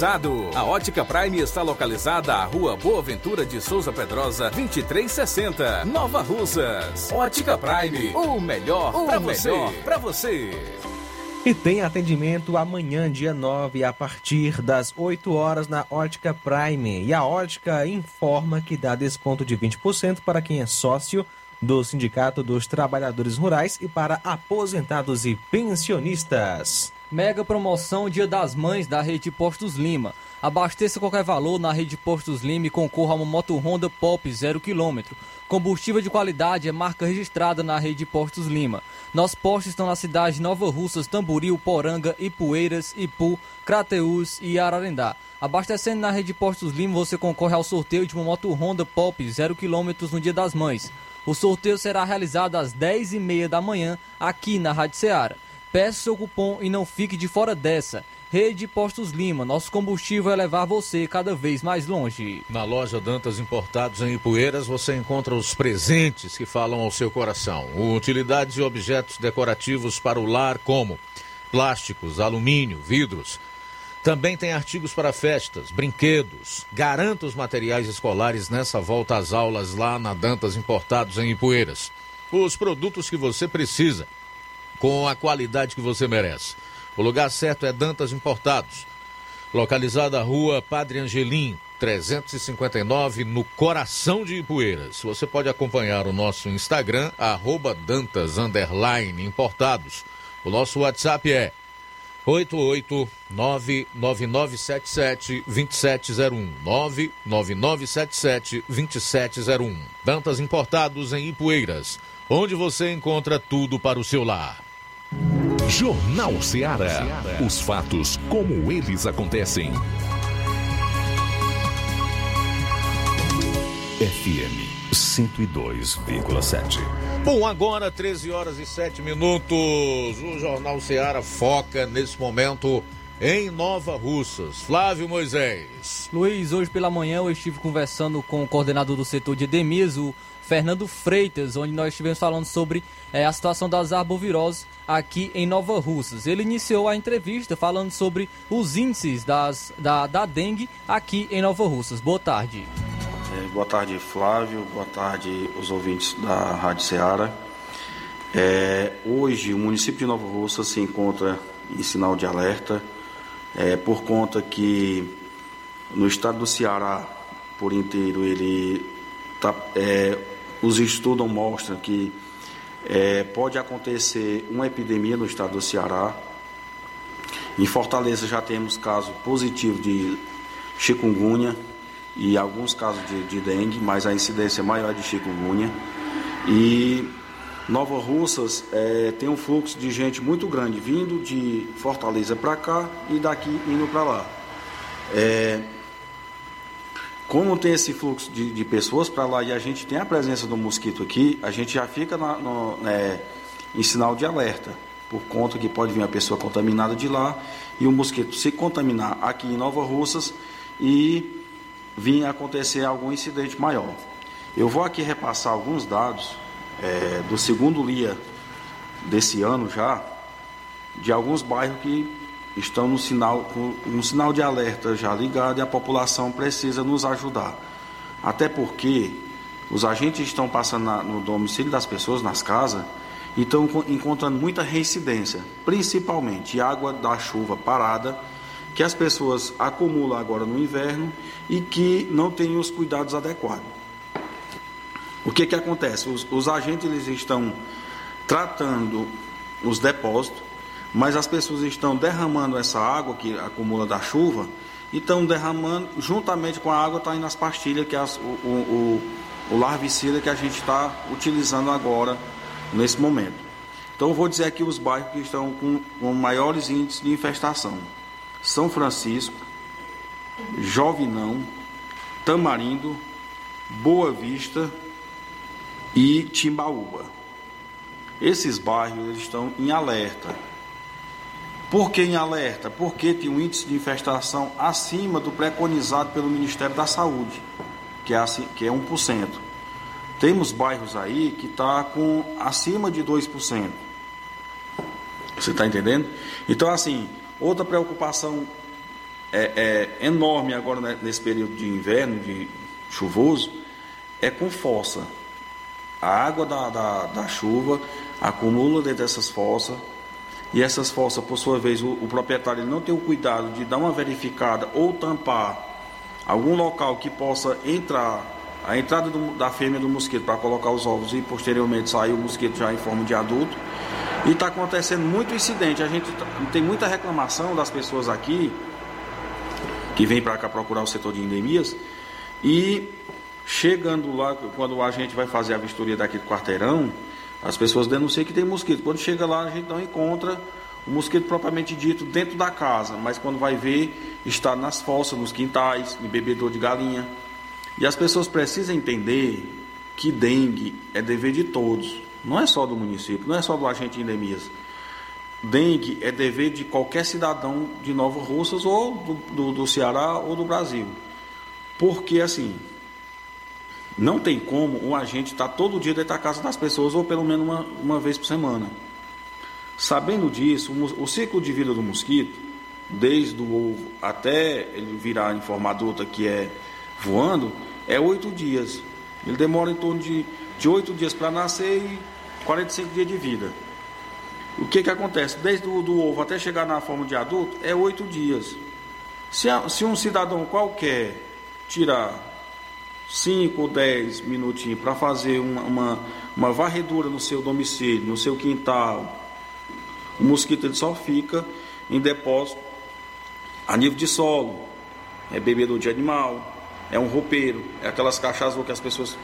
A Ótica Prime está localizada à Rua Boa Ventura de Souza Pedrosa, 2360, Nova Russas. Ótica Prime, o melhor para você, para você. E tem atendimento amanhã, dia 9, a partir das 8 horas na Ótica Prime. E a Ótica informa que dá desconto de 20% para quem é sócio do Sindicato dos Trabalhadores Rurais e para aposentados e pensionistas. Mega promoção Dia das Mães da Rede Postos Lima. Abasteça qualquer valor na Rede Postos Lima e concorra a uma moto Honda Pop 0km. Combustível de qualidade é marca registrada na Rede Postos Lima. Nossos postos estão na cidade de Nova Russas, Tamboril, Poranga, Ipueiras, Ipu, Crateús e Ararendá. Abastecendo na Rede Postos Lima, você concorre ao sorteio de uma moto Honda Pop 0km no Dia das Mães. O sorteio será realizado às 10h30 da manhã aqui na Rádio Ceará. Peça seu cupom e não fique de fora dessa. Rede Postos Lima, nosso combustível é levar você cada vez mais longe. Na loja Dantas Importados em Ipueiras você encontra os presentes que falam ao seu coração. Utilidades e objetos decorativos para o lar como plásticos, alumínio, vidros, Também tem artigos para festas, brinquedos. Garanta os materiais escolares nessa volta às aulas lá na Dantas Importados em Ipueiras. Os produtos que você precisa, com a qualidade que você merece. O lugar certo é Dantas Importados, localizada na rua Padre Angelim, 359, no coração de Ipueiras. Você pode acompanhar o nosso Instagram, arroba Dantas Importados. O nosso WhatsApp é 889-9977-2701. 99977-2701. Dantas Importados em Ipueiras, onde você encontra tudo para o seu lar. Jornal Ceará. Os fatos como eles acontecem. FM 102,7. Bom, agora 13 horas e 7 minutos. O Jornal Ceará foca nesse momento em Nova Russas. Flávio Moisés. Luiz, hoje pela manhã eu estive conversando com o coordenador do setor de Edemias, o Fernando Freitas, onde nós estivemos falando sobre é, a situação das arboviroses aqui em Nova Russas. Ele iniciou a entrevista falando sobre os índices das, da, da dengue aqui em Nova Russas. Boa tarde. É, boa tarde, Flávio. Boa tarde, os ouvintes da Rádio Ceará. É, hoje, o município de Nova Russa se encontra em sinal de alerta é, por conta que no estado do Ceará, por inteiro, ele tá, é, os estudos mostram que é, pode acontecer uma epidemia no estado do Ceará. Em Fortaleza já temos caso positivo de chikungunya e alguns casos de, de dengue, mas a incidência maior é de chikungunya. E Nova Russas é, tem um fluxo de gente muito grande vindo de Fortaleza para cá e daqui indo para lá. É, como tem esse fluxo de, de pessoas para lá e a gente tem a presença do mosquito aqui, a gente já fica na, no, é, em sinal de alerta, por conta que pode vir a pessoa contaminada de lá e o mosquito se contaminar aqui em Nova Russas e vinha acontecer algum incidente maior. Eu vou aqui repassar alguns dados é, do segundo dia desse ano já, de alguns bairros que estão no sinal, um sinal de alerta já ligado e a população precisa nos ajudar. Até porque os agentes estão passando no domicílio das pessoas, nas casas, e estão encontrando muita reincidência, principalmente água da chuva parada que as pessoas acumulam agora no inverno e que não têm os cuidados adequados. O que, que acontece? Os, os agentes eles estão tratando os depósitos, mas as pessoas estão derramando essa água que acumula da chuva e estão derramando, juntamente com a água, está indo as pastilhas, que é as, o, o, o larvicida que a gente está utilizando agora, nesse momento. Então, vou dizer aqui os bairros que estão com, com maiores índices de infestação. São Francisco, Jovinão, Tamarindo, Boa Vista e Timbaúba. Esses bairros eles estão em alerta. Por que em alerta? Porque tem um índice de infestação acima do preconizado pelo Ministério da Saúde, que é, assim, que é 1%. Temos bairros aí que está com acima de 2%. Você está entendendo? Então, assim, Outra preocupação é, é enorme agora né, nesse período de inverno, de chuvoso, é com fossa. A água da, da, da chuva acumula dentro dessas fossas e essas fossas, por sua vez, o, o proprietário não tem o cuidado de dar uma verificada ou tampar algum local que possa entrar a entrada do, da fêmea do mosquito para colocar os ovos e posteriormente sair o mosquito já em forma de adulto. E está acontecendo muito incidente. A gente tá, tem muita reclamação das pessoas aqui que vêm para cá procurar o setor de endemias e chegando lá, quando a gente vai fazer a vistoria daqui do quarteirão, as pessoas denunciam que tem mosquito. Quando chega lá, a gente não encontra o mosquito propriamente dito dentro da casa, mas quando vai ver, está nas fossas, nos quintais, no bebedor de galinha. E as pessoas precisam entender que dengue é dever de todos. Não é só do município, não é só do agente endemias. Dengue é dever de qualquer cidadão de Nova Russas ou do, do, do Ceará ou do Brasil. Porque assim, não tem como um agente estar tá todo dia dentro da casa das pessoas ou pelo menos uma, uma vez por semana. Sabendo disso, o, o ciclo de vida do mosquito desde o ovo até ele virar em forma adulta, que é voando, é oito dias. Ele demora em torno de oito dias para nascer e 45 dias de vida. O que, que acontece? Desde o do ovo até chegar na forma de adulto, é oito dias. Se, se um cidadão qualquer tirar 5 ou 10 minutinhos para fazer uma, uma, uma, varredura no seu domicílio, no seu quintal, o mosquito ele só fica em depósito a nível de solo, é bebedor de animal, é um roupeiro, é aquelas caixas que as pessoas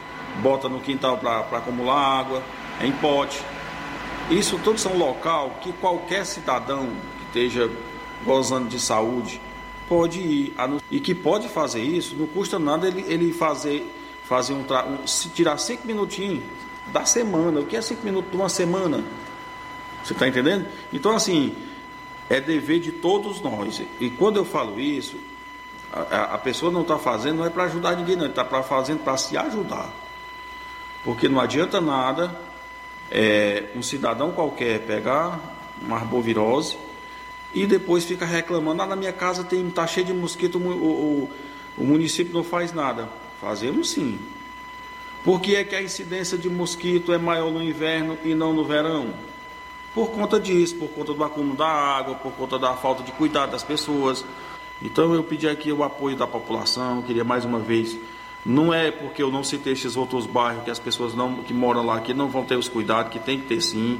botam no quintal para acumular água, é em pote. Isso tudo são local que qualquer cidadão que esteja gozando de saúde pode ir. E que pode fazer isso, não custa nada ele, ele fazer, fazer um, um se tirar cinco minutinhos da semana. O que é cinco minutos de uma semana? Você está entendendo? Então, assim, é dever de todos nós. E quando eu falo isso, a, a pessoa não está fazendo, não é para ajudar ninguém, não, está fazendo para se ajudar. Porque não adianta nada é, um cidadão qualquer pegar uma arbovirose e depois fica reclamando, ah, na minha casa tem tá cheio de mosquito, o, o, o município não faz nada. Fazemos sim. Por que é que a incidência de mosquito é maior no inverno e não no verão? Por conta disso, por conta do acúmulo da água, por conta da falta de cuidado das pessoas. Então eu pedi aqui o apoio da população, queria mais uma vez não é porque eu não citei esses outros bairros que as pessoas não, que moram lá que não vão ter os cuidados, que tem que ter sim.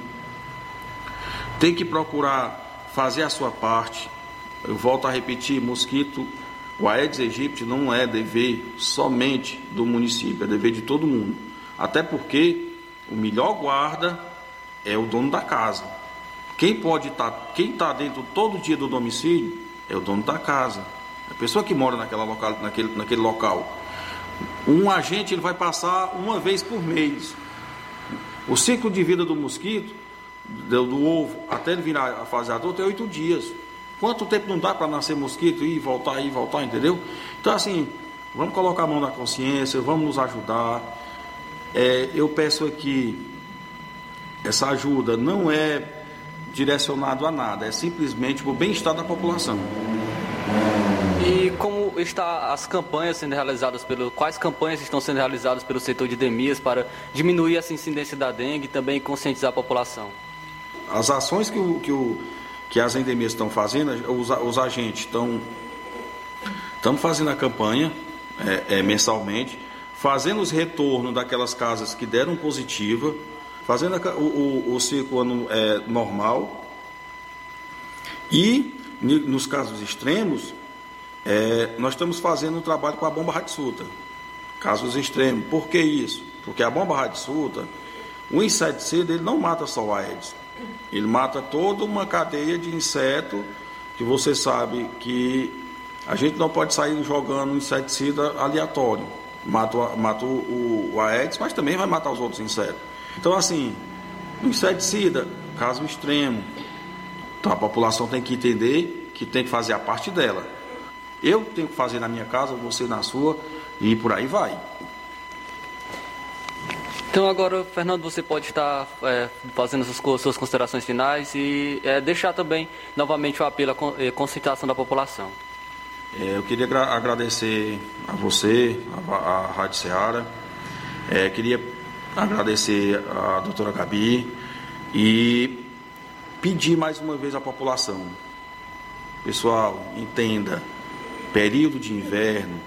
Tem que procurar fazer a sua parte. Eu volto a repetir, mosquito, o Aedes aegypti não é dever somente do município, é dever de todo mundo. Até porque o melhor guarda é o dono da casa. Quem pode estar, tá, quem está dentro todo dia do domicílio é o dono da casa. A pessoa que mora naquela local, naquele, naquele local. Um agente ele vai passar uma vez por mês. O ciclo de vida do mosquito do, do ovo até ele virar a fase adulta é oito dias. Quanto tempo não dá para nascer mosquito e voltar e voltar, entendeu? Então assim, vamos colocar a mão na consciência, vamos nos ajudar. É, eu peço aqui, essa ajuda não é direcionado a nada, é simplesmente para o bem-estar da população. E como está as campanhas sendo realizadas pelo quais campanhas estão sendo realizadas pelo setor de endemias para diminuir essa incidência da dengue e também conscientizar a população? As ações que, o, que, o, que as endemias estão fazendo, os, os agentes estão, estão fazendo a campanha é, é, mensalmente, fazendo os retornos daquelas casas que deram positiva, fazendo a, o, o, o ciclo ano, é, normal e, nos casos extremos, é, nós estamos fazendo um trabalho com a bomba radissuta. Casos extremos. Por que isso? Porque a bomba radissuta, o inseticida, ele não mata só o Aedes. Ele mata toda uma cadeia de inseto que você sabe que a gente não pode sair jogando inseticida aleatório. Mata, mata o, o, Aedes, mas também vai matar os outros insetos. Então, assim, o inseticida, caso extremo. Então, a população tem que entender que tem que fazer a parte dela. Eu tenho que fazer na minha casa, você na sua, e por aí vai. Então agora, Fernando, você pode estar é, fazendo as suas considerações finais e é, deixar também novamente o apelo à é, conscientização da população. É, eu queria agradecer a você, a, a Rádio Ceará, é, queria agradecer a doutora Gabi e pedir mais uma vez à população. Pessoal, entenda, período de inverno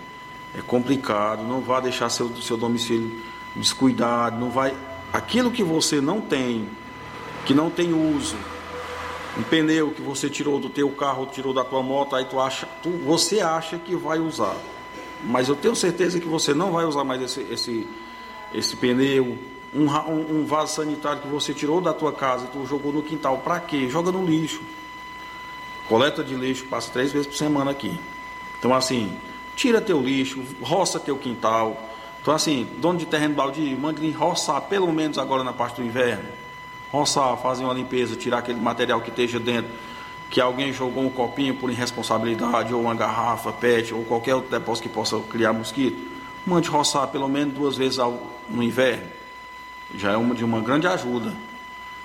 é complicado, não vá deixar seu, seu domicílio descuidado, não vai. Aquilo que você não tem, que não tem uso, um pneu que você tirou do teu carro, tirou da tua moto, aí tu acha, tu, você acha que vai usar. Mas eu tenho certeza que você não vai usar mais esse, esse, esse pneu, um, um, um vaso sanitário que você tirou da tua casa, tu jogou no quintal, para quê? Joga no lixo. Coleta de lixo, passa três vezes por semana aqui. Então assim, tira teu lixo, roça teu quintal, então, assim, dono de terreno baldio, mande roçar, pelo menos agora na parte do inverno. Roçar, fazer uma limpeza, tirar aquele material que esteja dentro, que alguém jogou um copinho por irresponsabilidade, ou uma garrafa, pet, ou qualquer outro depósito que possa criar mosquito. Mande roçar pelo menos duas vezes ao, no inverno. Já é uma de uma grande ajuda.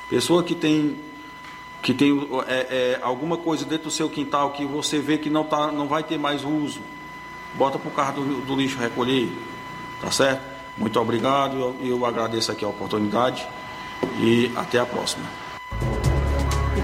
Pessoa que tem que tem é, é, alguma coisa dentro do seu quintal que você vê que não, tá, não vai ter mais uso, bota para o carro do, do, lixo recolher, tá certo? Muito obrigado, eu, agradeço aqui a oportunidade e até a próxima.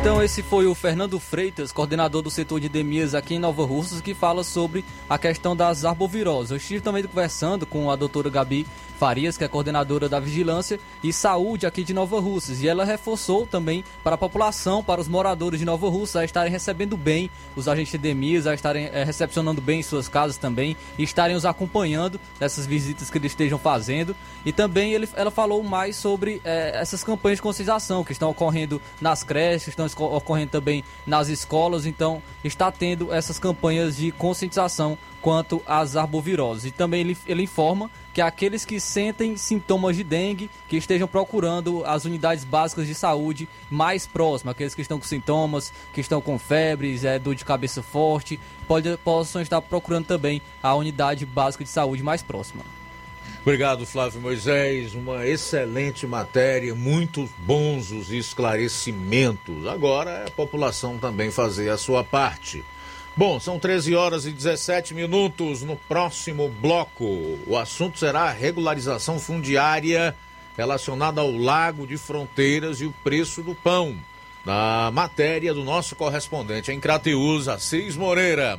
Então esse foi o Fernando Freitas, coordenador do setor de endemias aqui em Nova Russas, que fala sobre a questão das arboviroses. Eu estive também conversando com a doutora Gabi Farias, que é coordenadora da Vigilância e Saúde aqui de Nova Russas. E ela reforçou também para a população, para os moradores de Nova Russas, a estarem recebendo bem os agentes de endemias, a estarem é, recepcionando bem em suas casas também e estarem os acompanhando nessas visitas que eles estejam fazendo. E também ele, ela falou mais sobre é, essas campanhas de conscientização que estão ocorrendo nas creches, estão ocorrendo também nas escolas. Então, está tendo essas campanhas de conscientização quanto às arboviroses. E também ele, ele informa que aqueles que sentem sintomas de dengue, que estejam procurando as unidades básicas de saúde mais próximas, aqueles que estão com sintomas, que estão com febres, é, dor de cabeça forte, pode, possam estar procurando também a unidade básica de saúde mais próxima. Obrigado, Flávio Moisés. Uma excelente matéria, muitos bons os esclarecimentos. Agora é a população também fazer a sua parte. Bom, são 13 horas e 17 minutos. No próximo bloco, o assunto será a regularização fundiária relacionada ao Lago de Fronteiras e o preço do pão. Na matéria do nosso correspondente em Crateus, Assis Moreira.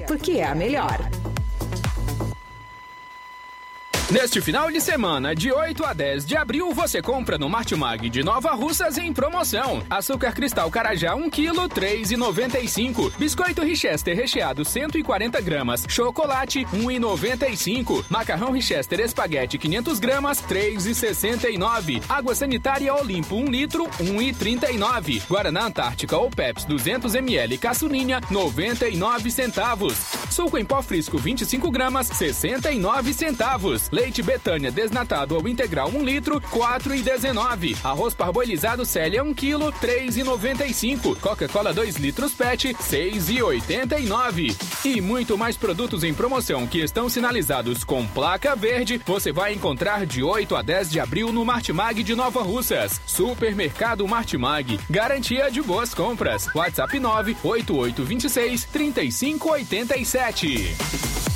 porque é a melhor. Neste final de semana, de 8 a 10 de abril, você compra no Martimag de Nova Russas em promoção. Açúcar cristal Carajá 1 kg 3,95. Biscoito Richester recheado 140 gramas. Chocolate 1,95. Macarrão Richester espaguete 500 gramas 3,69. Água sanitária Olimpo 1 litro 1,39. Guaraná Antártica ou Peps 200 ml caçulinha 99 centavos. Suco em pó frisco 25 gramas 69 centavos. Leite Betânia desnatado ou integral 1 litro, 4,19. Arroz parboilizado Célia 1 kg, 3,95. Coca-Cola 2 litros PET, 6,89. E muito mais produtos em promoção que estão sinalizados com placa verde, você vai encontrar de 8 a 10 de abril no Martimag de Nova Russas. Supermercado Martimag, garantia de boas compras. WhatsApp 98826 3587.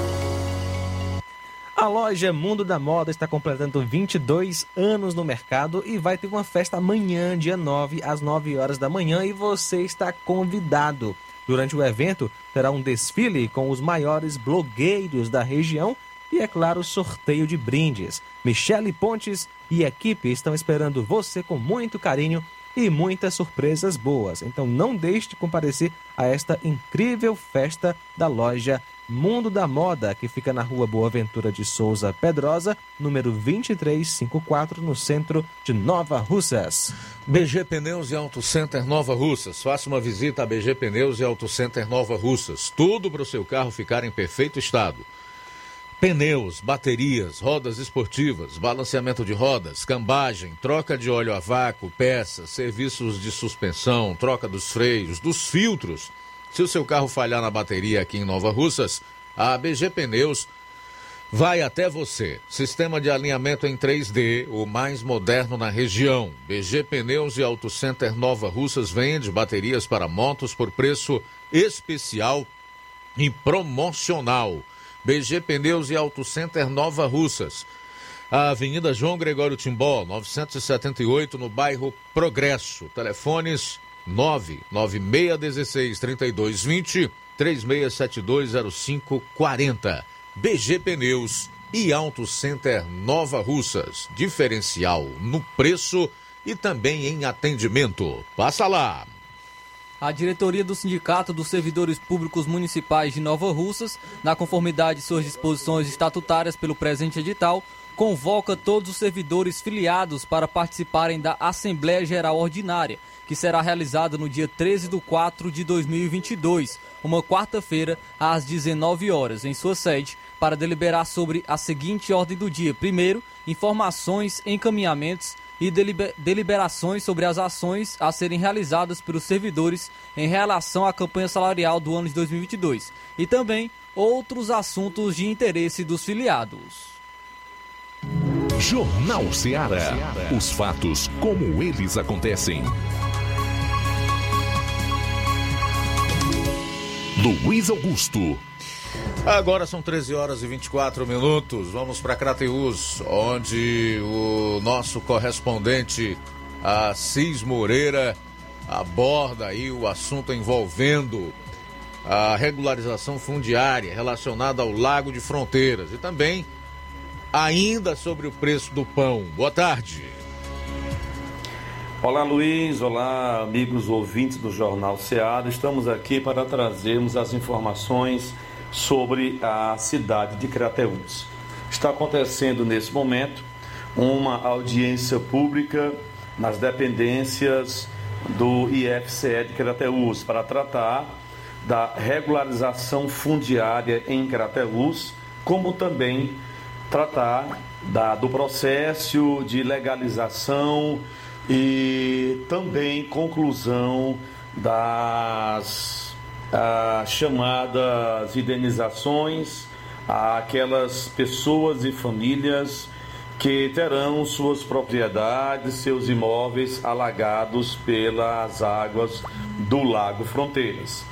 A loja Mundo da Moda está completando 22 anos no mercado e vai ter uma festa amanhã, dia 9, às 9 horas da manhã, e você está convidado. Durante o evento, terá um desfile com os maiores blogueiros da região e, é claro, sorteio de brindes. Michele Pontes e equipe estão esperando você com muito carinho e muitas surpresas boas. Então não deixe de comparecer a esta incrível festa da loja Mundo da Moda, que fica na rua Boa Ventura de Souza Pedrosa, número 2354, no centro de Nova Russas. BG Pneus e Auto Center Nova Russas. Faça uma visita a BG Pneus e Auto Center Nova Russas. Tudo para o seu carro ficar em perfeito estado. Pneus, baterias, rodas esportivas, balanceamento de rodas, cambagem, troca de óleo a vácuo, peças, serviços de suspensão, troca dos freios, dos filtros se o seu carro falhar na bateria aqui em Nova Russas, a BG Pneus vai até você. Sistema de alinhamento em 3D, o mais moderno na região. BG Pneus e Auto Center Nova Russas vende baterias para motos por preço especial e promocional. BG Pneus e Auto Center Nova Russas. A Avenida João Gregório Timbó, 978, no bairro Progresso. Telefones 99616 3220 36720540. BG Pneus e Auto Center Nova Russas. Diferencial no preço e também em atendimento. Passa lá. A diretoria do Sindicato dos Servidores Públicos Municipais de Nova Russas, na conformidade de suas disposições estatutárias pelo presente edital, convoca todos os servidores filiados para participarem da Assembleia Geral Ordinária, que será realizada no dia 13 de 4 de 2022, uma quarta-feira, às 19 horas, em sua sede, para deliberar sobre a seguinte ordem do dia. Primeiro, informações, encaminhamentos e deliberações sobre as ações a serem realizadas pelos servidores em relação à campanha salarial do ano de 2022 e também outros assuntos de interesse dos filiados. Jornal Ceará. Os fatos como eles acontecem. Luiz Augusto. Agora são 13 horas e 24 minutos. Vamos para Crateus, onde o nosso correspondente Assis Moreira aborda aí o assunto envolvendo a regularização fundiária relacionada ao Lago de Fronteiras e também ainda sobre o preço do pão. Boa tarde. Olá Luiz, olá amigos ouvintes do Jornal Seara. Estamos aqui para trazermos as informações sobre a cidade de Crateús. Está acontecendo nesse momento uma audiência pública nas dependências do IFCE de Crateús para tratar da regularização fundiária em Crateús, como também tratar da, do processo de legalização e também conclusão das ah, chamadas indenizações àquelas pessoas e famílias que terão suas propriedades, seus imóveis alagados pelas águas do Lago Fronteiras.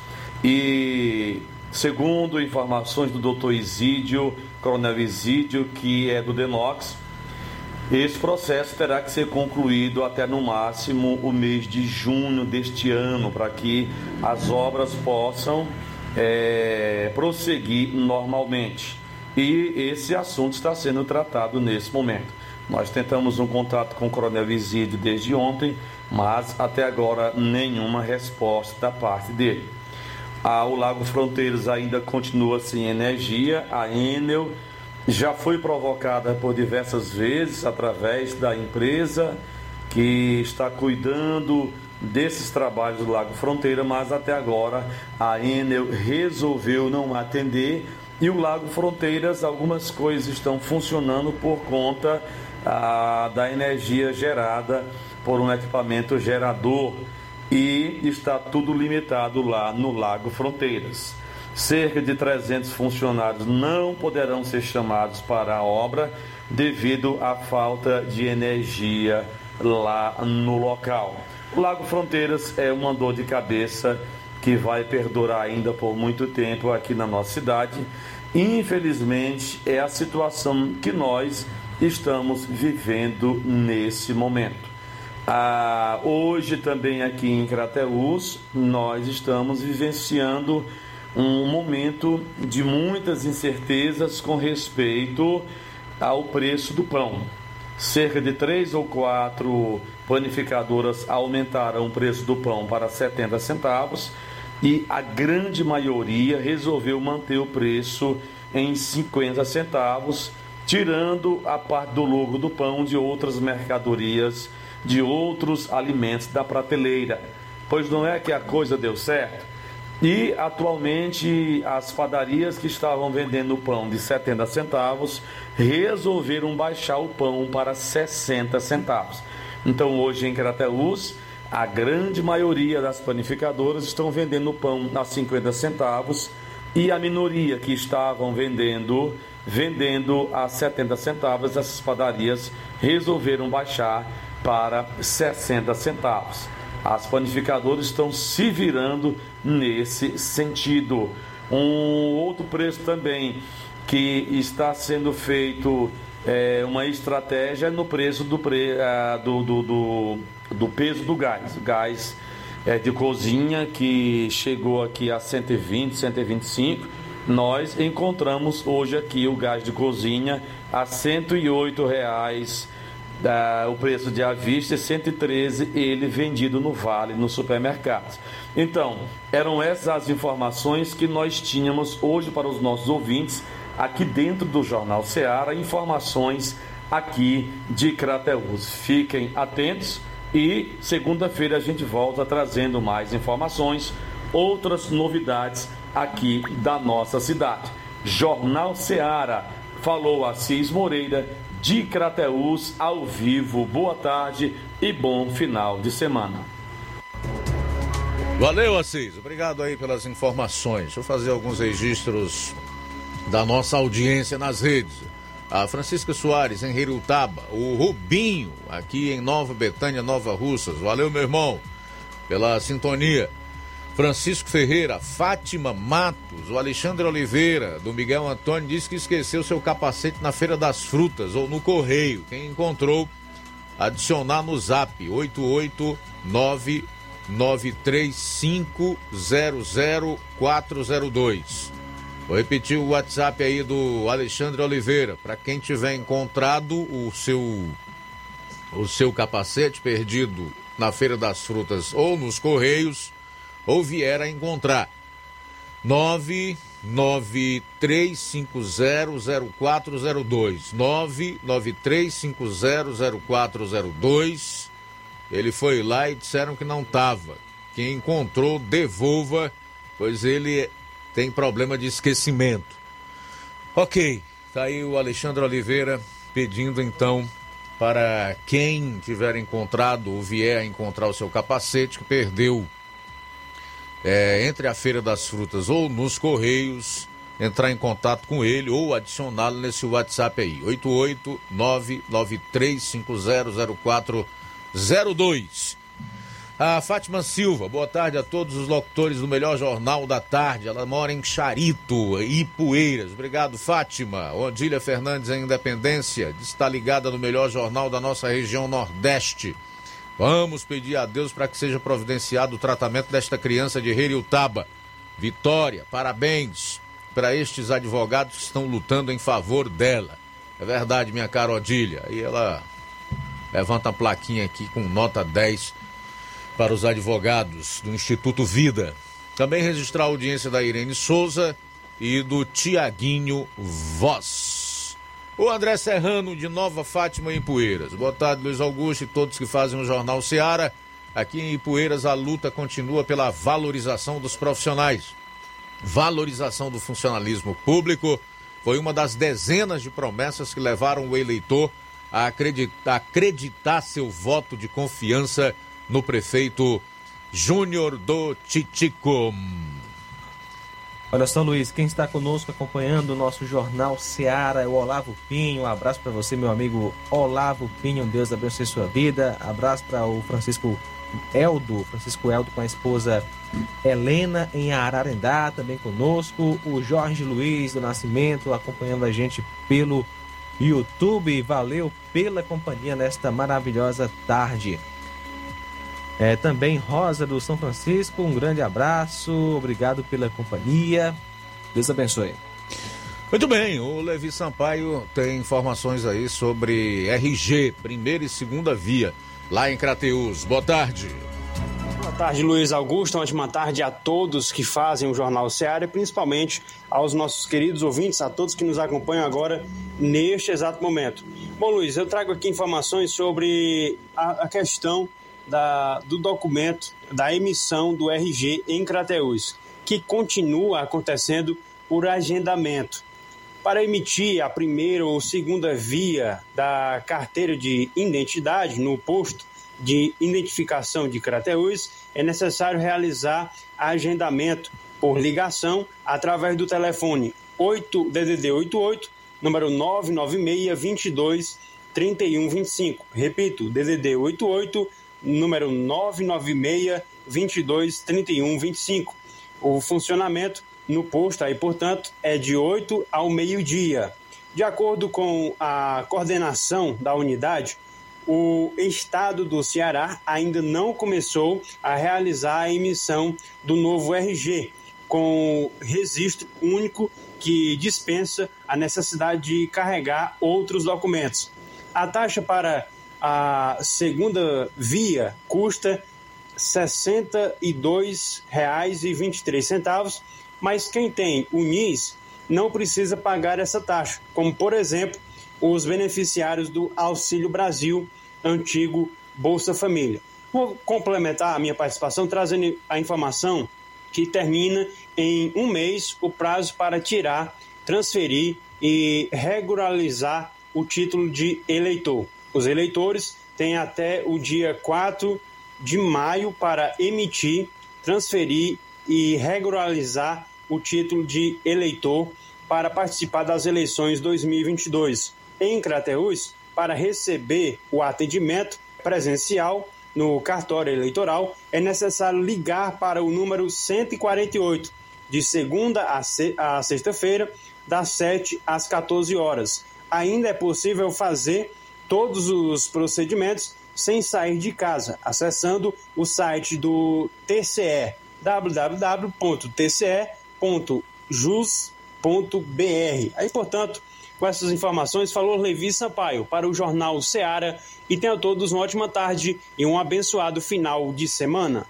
E segundo informações do Dr. Isídio, Coronel Isídio, que é do Denox. Esse processo terá que ser concluído até no máximo o mês de junho deste ano, para que as obras possam é, prosseguir normalmente. E esse assunto está sendo tratado nesse momento. Nós tentamos um contato com o Coronel Visídio desde ontem, mas até agora nenhuma resposta da parte dele. Ah, o Lago Fronteiras ainda continua sem energia, a Enel já foi provocada por diversas vezes através da empresa que está cuidando desses trabalhos do Lago Fronteira, mas até agora a Enel resolveu não atender e o Lago Fronteiras, algumas coisas estão funcionando por conta ah, da energia gerada por um equipamento gerador e está tudo limitado lá no Lago Fronteiras. Cerca de 300 funcionários não poderão ser chamados para a obra devido à falta de energia lá no local. O Lago Fronteiras é uma dor de cabeça que vai perdurar ainda por muito tempo aqui na nossa cidade. Infelizmente, é a situação que nós estamos vivendo nesse momento. Ah, hoje também aqui em Crateús nós estamos vivenciando um momento de muitas incertezas com respeito ao preço do pão. Cerca de três ou quatro panificadoras aumentaram o preço do pão para 70 centavos e a grande maioria resolveu manter o preço em 50 centavos, tirando a parte do lucro do pão de outras mercadorias, de outros alimentos da prateleira. Pois não é que a coisa deu certo? E atualmente as padarias que estavam vendendo o pão de 70 centavos resolveram baixar o pão para 60 centavos. Então hoje em Crateús a grande maioria das panificadoras estão vendendo pão a 50 centavos e a minoria que estavam vendendo vendendo a 70 centavos, essas padarias resolveram baixar para 60 centavos. As panificadoras estão se virando nesse sentido. Um outro preço também que está sendo feito é, uma estratégia no preço do, pre, uh, do, do, do do peso do gás. Gás é, de cozinha que chegou aqui a 120, 125. Nós encontramos hoje aqui o gás de cozinha a 108 reais da, o preço de à vista e 113 ele vendido no Vale, no supermercado. Então, eram essas as informações que nós tínhamos hoje para os nossos ouvintes aqui dentro do Jornal Seara, informações aqui de Crateus. Fiquem atentos e segunda-feira a gente volta trazendo mais informações, outras novidades aqui da nossa cidade. Jornal Seara, falou Assis Moreira, de Crateús, ao vivo. Boa tarde e bom final de semana. Valeu, Assis. Obrigado aí pelas informações. Deixa eu fazer alguns registros da nossa audiência nas redes a Francisca Soares em Rirutaba, o Rubinho aqui em Nova Betânia, Nova Russas. Valeu, meu irmão, pela sintonia. Francisco Ferreira, Fátima Matos, o Alexandre Oliveira, do Miguel Antônio, disse que esqueceu seu capacete na Feira das Frutas ou no Correio. Quem encontrou, adicionar no zap 889 935 00402. Vou repetir o WhatsApp aí do Alexandre Oliveira, para quem tiver encontrado o seu o seu capacete perdido na Feira das Frutas ou nos Correios, ou vier a encontrar. 993500402. 993500402. Ele foi lá e disseram que não estava. Quem encontrou, devolva, pois ele tem problema de esquecimento. Ok, tá aí o Alexandre Oliveira pedindo então para quem tiver encontrado ou vier a encontrar o seu capacete que perdeu é, entre a Feira das Frutas ou nos Correios, entrar em contato com ele ou adicioná-lo nesse WhatsApp aí, 88993500402. A Fátima Silva, boa tarde a todos os locutores do melhor jornal da tarde. Ela mora em Charito, Ipueiras. Obrigado, Fátima. Odília Fernandes em Independência, está ligada no melhor jornal da nossa região Nordeste. Vamos pedir a Deus para que seja providenciado o tratamento desta criança de Heriutaba. Vitória, parabéns para estes advogados que estão lutando em favor dela. É verdade, minha cara Odília. E ela levanta a plaquinha aqui com nota 10 para os advogados do Instituto Vida. Também registrar a audiência da Irene Souza e do Tiaguinho Voz. O André Serrano, de Nova Fátima, em Poeiras. Boa tarde, Luiz Augusto e todos que fazem o Jornal Seara. Aqui em Ipueiras, a luta continua pela valorização dos profissionais. Valorização do funcionalismo público foi uma das dezenas de promessas que levaram o eleitor a acreditar, acreditar seu voto de confiança no prefeito Júnior do Titico. Olha só, Luiz, quem está conosco acompanhando o nosso jornal Seara é o Olavo Pinho. Um abraço para você, meu amigo Olavo Pinho. Deus abençoe sua vida. Abraço para o Francisco Eldo, Francisco Eldo com a esposa Helena em Ararendá, também conosco. O Jorge Luiz do Nascimento acompanhando a gente pelo YouTube. Valeu pela companhia nesta maravilhosa tarde. É, também Rosa do São Francisco, um grande abraço, obrigado pela companhia. Deus abençoe. Muito bem, o Levi Sampaio tem informações aí sobre RG, primeira e segunda via, lá em Crateus. Boa tarde. Boa tarde, Luiz Augusto. Uma ótima tarde a todos que fazem o Jornal Seara e principalmente aos nossos queridos ouvintes, a todos que nos acompanham agora neste exato momento. Bom, Luiz, eu trago aqui informações sobre a, a questão da, do documento da emissão do RG em Crateús, que continua acontecendo por agendamento. Para emitir a primeira ou segunda via da carteira de identidade no posto de identificação de Crateús, é necessário realizar agendamento por ligação através do telefone 8 DDD 88, número 996 22 3125. Repito, DDD 88 número 996 22 31 25. O funcionamento no posto aí, portanto, é de 8 ao meio-dia. De acordo com a coordenação da unidade, o estado do Ceará ainda não começou a realizar a emissão do novo RG, com registro único que dispensa a necessidade de carregar outros documentos. A taxa para a segunda via custa R$ 62,23, mas quem tem o NIS não precisa pagar essa taxa, como por exemplo os beneficiários do Auxílio Brasil, antigo Bolsa Família. Vou complementar a minha participação trazendo a informação que termina em um mês o prazo para tirar, transferir e regularizar o título de eleitor. Os eleitores têm até o dia 4 de maio para emitir, transferir e regularizar o título de eleitor para participar das eleições 2022. Em Crateús, para receber o atendimento presencial no cartório eleitoral, é necessário ligar para o número 148, de segunda a sexta-feira, das 7 às 14 horas. Ainda é possível fazer todos os procedimentos sem sair de casa, acessando o site do TCE, www.tce.jus.br. Aí, portanto, com essas informações, falou Levi Sampaio para o Jornal Seara e tenham todos uma ótima tarde e um abençoado final de semana.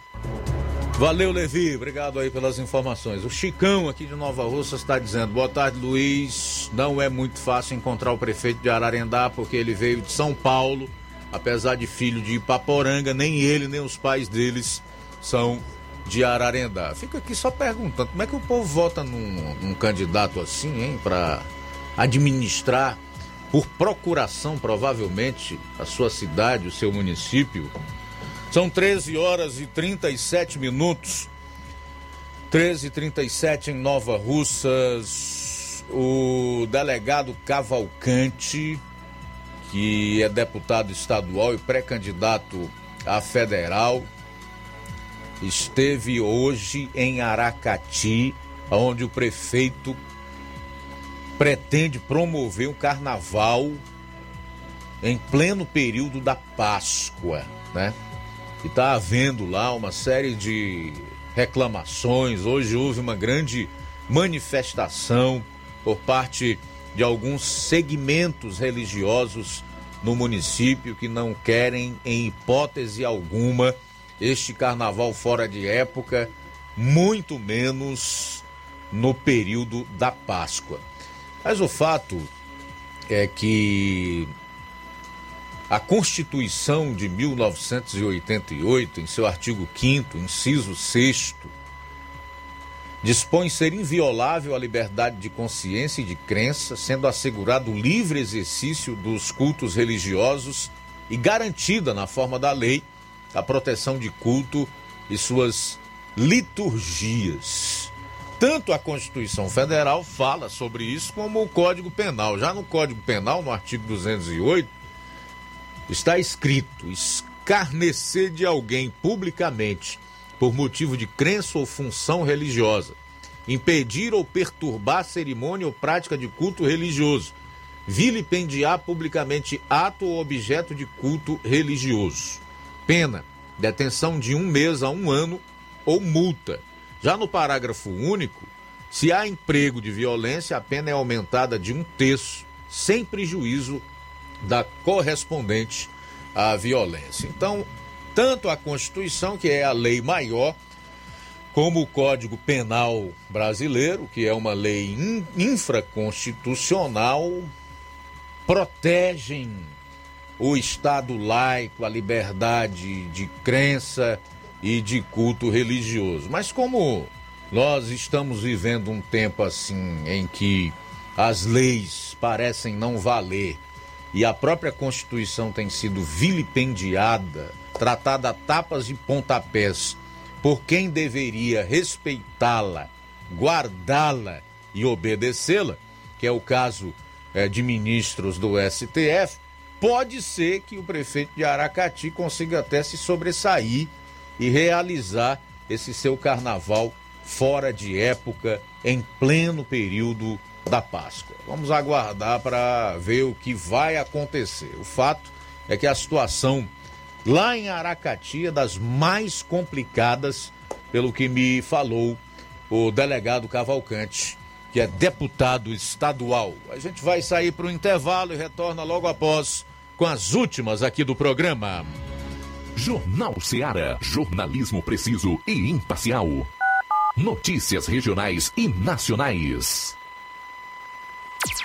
Valeu, Levi. Obrigado aí pelas informações. O Chicão aqui de Nova Russa está dizendo: Boa tarde, Luiz. Não é muito fácil encontrar o prefeito de Ararendá porque ele veio de São Paulo. Apesar de filho de Ipaporanga, nem ele nem os pais deles são de Ararendá. Fico aqui só perguntando: como é que o povo vota num, num candidato assim, hein? Para administrar por procuração, provavelmente, a sua cidade, o seu município. São 13 horas e 37 minutos. 13 e 37 em Nova Russas. O delegado Cavalcante, que é deputado estadual e pré-candidato a federal, esteve hoje em Aracati, onde o prefeito pretende promover um carnaval em pleno período da Páscoa, né? E está havendo lá uma série de reclamações. Hoje houve uma grande manifestação por parte de alguns segmentos religiosos no município que não querem, em hipótese alguma, este carnaval fora de época, muito menos no período da Páscoa. Mas o fato é que a Constituição de 1988, em seu artigo 5, inciso 6, dispõe ser inviolável a liberdade de consciência e de crença, sendo assegurado o livre exercício dos cultos religiosos e garantida, na forma da lei, a proteção de culto e suas liturgias. Tanto a Constituição Federal fala sobre isso, como o Código Penal. Já no Código Penal, no artigo 208, está escrito: escarnecer de alguém publicamente por motivo de crença ou função religiosa, impedir ou perturbar cerimônia ou prática de culto religioso, vilipendiar publicamente ato ou objeto de culto religioso. Pena: detenção de um mês a um ano ou multa. Já no parágrafo único, se há emprego de violência, a pena é aumentada de um terço, sem prejuízo da correspondente à violência. Então, tanto a Constituição, que é a lei maior, como o Código Penal brasileiro, que é uma lei infraconstitucional, protegem o Estado laico, a liberdade de crença e de culto religioso. Mas como nós estamos vivendo um tempo assim em que as leis parecem não valer e a própria Constituição tem sido vilipendiada, tratada a tapas e pontapés por quem deveria respeitá-la, guardá-la e obedecê-la, que é o caso é, de ministros do STF, pode ser que o prefeito de Aracati consiga até se sobressair e realizar esse seu carnaval fora de época, em pleno período da Páscoa. Vamos aguardar para ver o que vai acontecer. O fato é que a situação lá em Aracati é das mais complicadas, pelo que me falou o delegado Cavalcante, que é deputado estadual. A gente vai sair para o intervalo e retorna logo após com as últimas aqui do programa. Jornal Seara. Jornalismo preciso e imparcial. Notícias regionais e nacionais.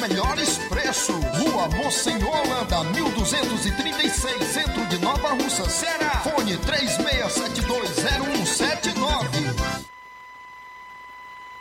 melhores preços. Rua Mocenola, Holanda, 1236, centro de Nova Russa, Ceará. Fone 36720179.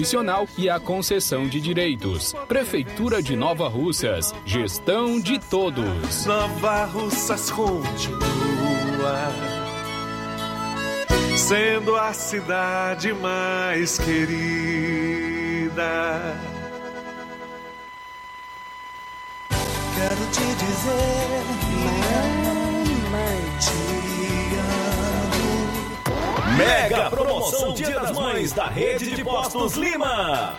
profissional e a concessão de direitos. Prefeitura de Nova Russas, gestão de todos. Nova Russas continua sendo a cidade mais querida. Quero te dizer, mamãe, te amo. Mega promoção Dia das Mães da Rede de Postos Lima.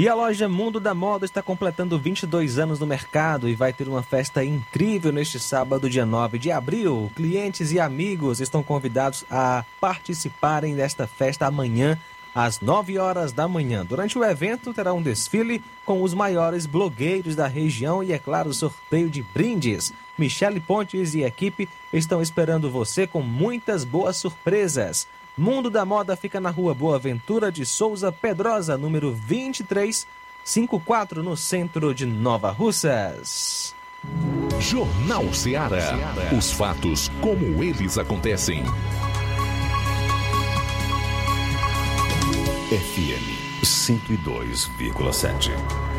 E a loja Mundo da Moda está completando 22 anos no mercado e vai ter uma festa incrível neste sábado, dia 9 de abril. Clientes e amigos estão convidados a participarem desta festa amanhã, às 9 horas da manhã. Durante o evento, terá um desfile com os maiores blogueiros da região e, é claro, sorteio de brindes. Michele Pontes e equipe estão esperando você com muitas boas surpresas. Mundo da Moda fica na rua Boa Ventura de Souza Pedrosa, número 2354, no centro de Nova Russas. Jornal Ceará. Os fatos como eles acontecem. FM 102,7.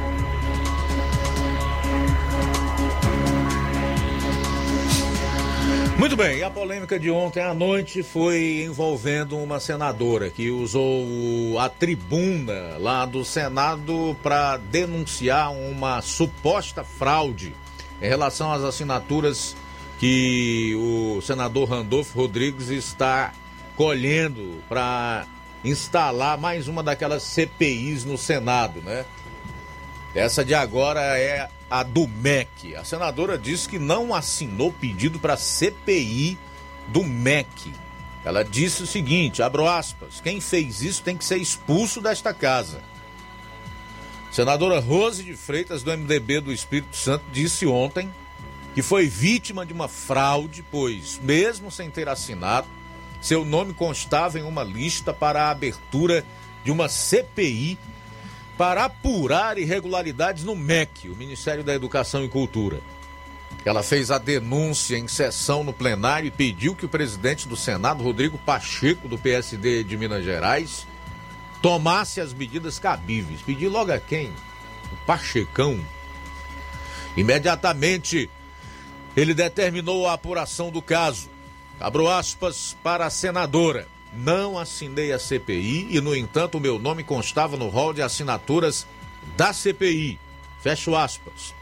Muito bem, a polêmica de ontem à noite foi envolvendo uma senadora que usou a tribuna lá do Senado para denunciar uma suposta fraude em relação às assinaturas que o senador Randolfo Rodrigues está colhendo para instalar mais uma daquelas CPIs no Senado, né? Essa de agora é a do MEC. A senadora disse que não assinou pedido para CPI do MEC. Ela disse o seguinte, abro aspas, quem fez isso tem que ser expulso desta casa. Senadora Rose de Freitas, do MDB do Espírito Santo, disse ontem que foi vítima de uma fraude, pois, mesmo sem ter assinado, seu nome constava em uma lista para a abertura de uma CPI para apurar irregularidades no MEC, o Ministério da Educação e Cultura. Ela fez a denúncia em sessão no plenário e pediu que o presidente do Senado, Rodrigo Pacheco, do PSD de Minas Gerais, tomasse as medidas cabíveis. Pedi logo a quem? O Pachecão. Imediatamente, ele determinou a apuração do caso. Abro aspas para a senadora. Não assinei a CPI e, no entanto, o meu nome constava no rol de assinaturas da CPI. Fecho aspas.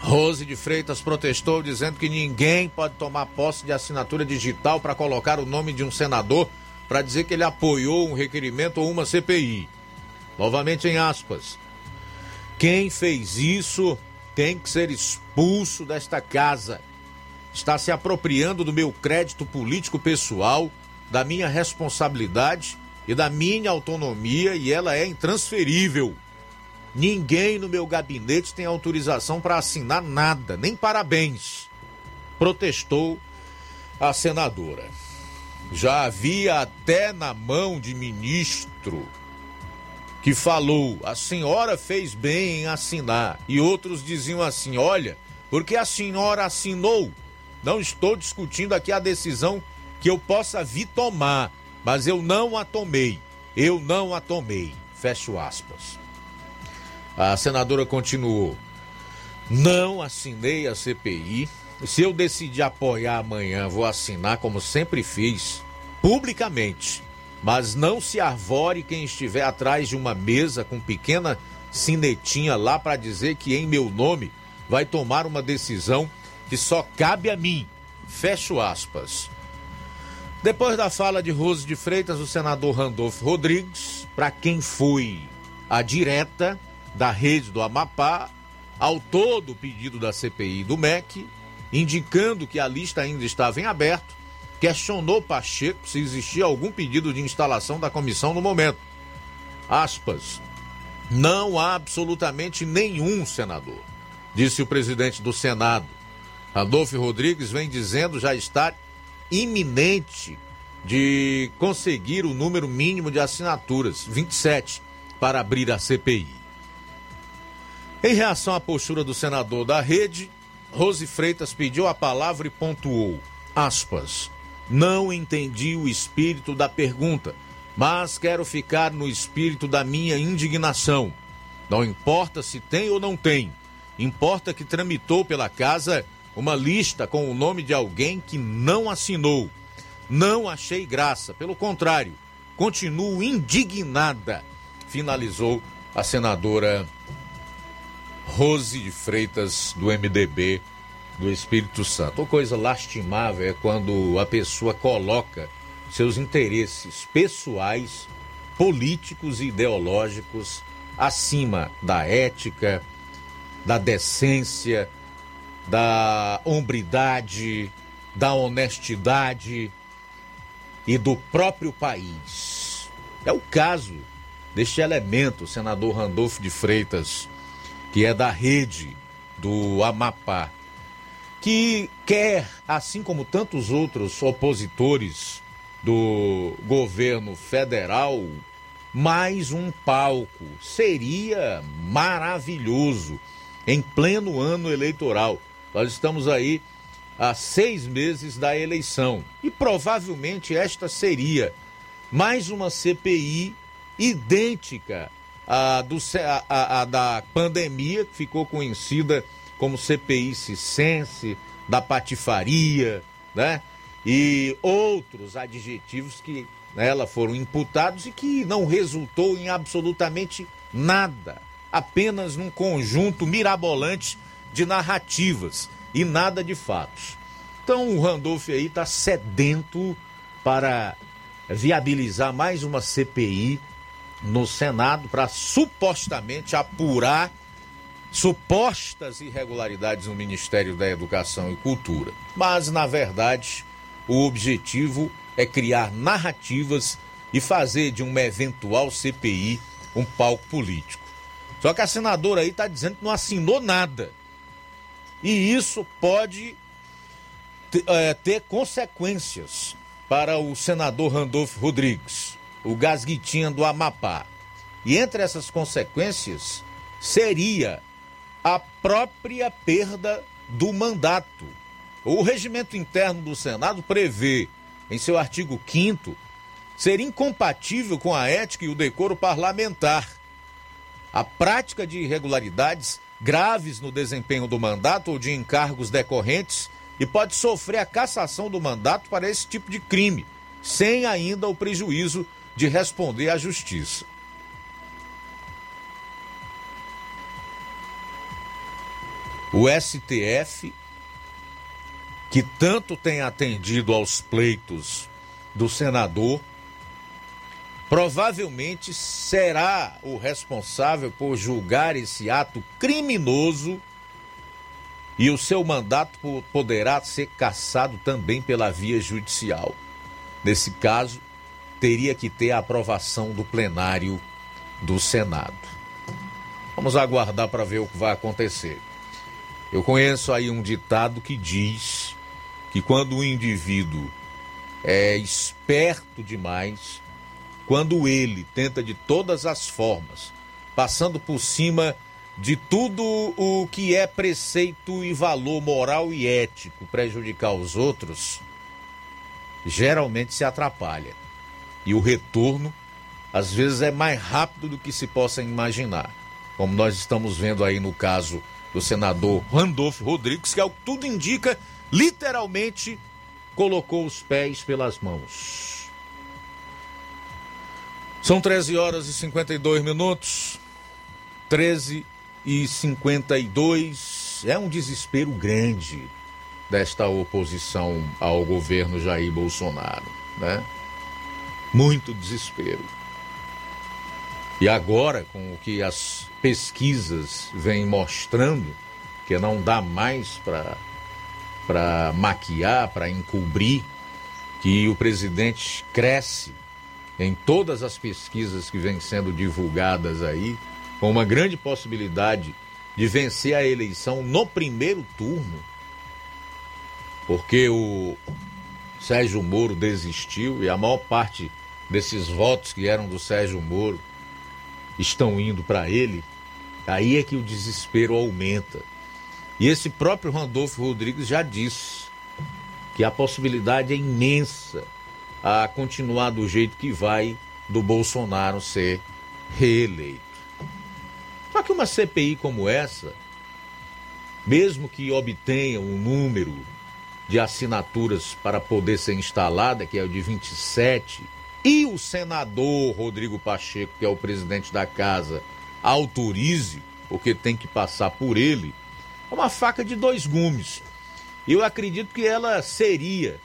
Rose de Freitas protestou dizendo que ninguém pode tomar posse de assinatura digital para colocar o nome de um senador para dizer que ele apoiou um requerimento ou uma CPI. Novamente em aspas. Quem fez isso tem que ser expulso desta casa. Está se apropriando do meu crédito político pessoal, da minha responsabilidade e da minha autonomia e ela é intransferível. Ninguém no meu gabinete tem autorização para assinar nada, nem parabéns. Protestou a senadora. Já havia até na mão de ministro que falou: a senhora fez bem em assinar. E outros diziam assim: olha, porque a senhora assinou. Não estou discutindo aqui a decisão que eu possa vir tomar, mas eu não a tomei. Eu não a tomei. Fecho aspas. A senadora continuou: Não assinei a CPI. Se eu decidir apoiar amanhã, vou assinar como sempre fiz, publicamente. Mas não se arvore quem estiver atrás de uma mesa com pequena sinetinha lá para dizer que em meu nome vai tomar uma decisão que só cabe a mim. Fecho aspas. Depois da fala de Rose de Freitas, o senador Randolfo Rodrigues, para quem foi a direta da rede do Amapá, ao todo o pedido da CPI do MEC, indicando que a lista ainda estava em aberto, questionou Pacheco se existia algum pedido de instalação da comissão no momento. Aspas. Não há absolutamente nenhum senador, disse o presidente do Senado. Randolfo Rodrigues vem dizendo já estar iminente de conseguir o número mínimo de assinaturas, 27, para abrir a CPI. Em reação à postura do senador da rede, Rose Freitas pediu a palavra e pontuou, aspas, não entendi o espírito da pergunta, mas quero ficar no espírito da minha indignação. Não importa se tem ou não tem, importa que tramitou pela casa uma lista com o nome de alguém que não assinou. Não achei graça, pelo contrário, continuo indignada, finalizou a senadora Rose de Freitas, do MDB do Espírito Santo. Uma coisa lastimável é quando a pessoa coloca seus interesses pessoais, políticos e ideológicos acima da ética, da decência, da hombridade, da honestidade e do próprio país. É o caso deste elemento, senador Randolfo de Freitas, que é da rede do Amapá, que quer, assim como tantos outros opositores do governo federal, mais um palco. Seria maravilhoso em pleno ano eleitoral. Nós estamos aí há seis meses da eleição e provavelmente esta seria mais uma CPI idêntica à, do, à, à da pandemia, que ficou conhecida como CPI Cicense, da patifaria, né? E outros adjetivos que nela foram imputados e que não resultou em absolutamente nada, apenas num conjunto mirabolante de narrativas e nada de fatos. Então o Randolph aí está sedento para viabilizar mais uma CPI no Senado para supostamente apurar supostas irregularidades no Ministério da Educação e Cultura. Mas, na verdade, o objetivo é criar narrativas e fazer de uma eventual CPI um palco político. Só que a senadora aí está dizendo que não assinou nada. E isso pode é, ter consequências para o senador Randolfo Rodrigues, o gasguitinha do Amapá. E entre essas consequências seria a própria perda do mandato. O regimento interno do Senado prevê, em seu artigo 5 ser incompatível com a ética e o decoro parlamentar. A prática de irregularidades graves no desempenho do mandato ou de encargos decorrentes e pode sofrer a cassação do mandato para esse tipo de crime, sem ainda o prejuízo de responder à justiça. O STF, que tanto tem atendido aos pleitos do senador, provavelmente será o responsável por julgar esse ato criminoso e o seu mandato poderá ser cassado também pela via judicial. Nesse caso, teria que ter a aprovação do plenário do Senado. Vamos aguardar para ver o que vai acontecer. Eu conheço aí um ditado que diz que quando o indivíduo é esperto demais, quando ele tenta de todas as formas, passando por cima de tudo o que é preceito e valor moral e ético, prejudicar os outros, geralmente se atrapalha. E o retorno, às vezes, é mais rápido do que se possa imaginar. Como nós estamos vendo aí no caso do senador Randolfo Rodrigues, que, ao que tudo indica, literalmente colocou os pés pelas mãos. São 13 horas e 52 minutos. 13 e 52. É um desespero grande desta oposição ao governo Jair Bolsonaro, né? Muito desespero. E agora, com o que as pesquisas vêm mostrando, que não dá mais para maquiar, para encobrir, que o presidente cresce em todas as pesquisas que vêm sendo divulgadas aí, com uma grande possibilidade de vencer a eleição no primeiro turno, porque o Sérgio Moro desistiu e a maior parte desses votos que eram do Sérgio Moro estão indo para ele, aí é que o desespero aumenta. E esse próprio Randolfo Rodrigues já disse que a possibilidade é imensa a continuar do jeito que vai do Bolsonaro ser reeleito. Só que uma CPI como essa, mesmo que obtenha um número de assinaturas para poder ser instalada, que é o de 27, e o senador Rodrigo Pacheco, que é o presidente da casa, autorize, porque tem que passar por ele, é uma faca de dois gumes. Eu acredito que ela seria,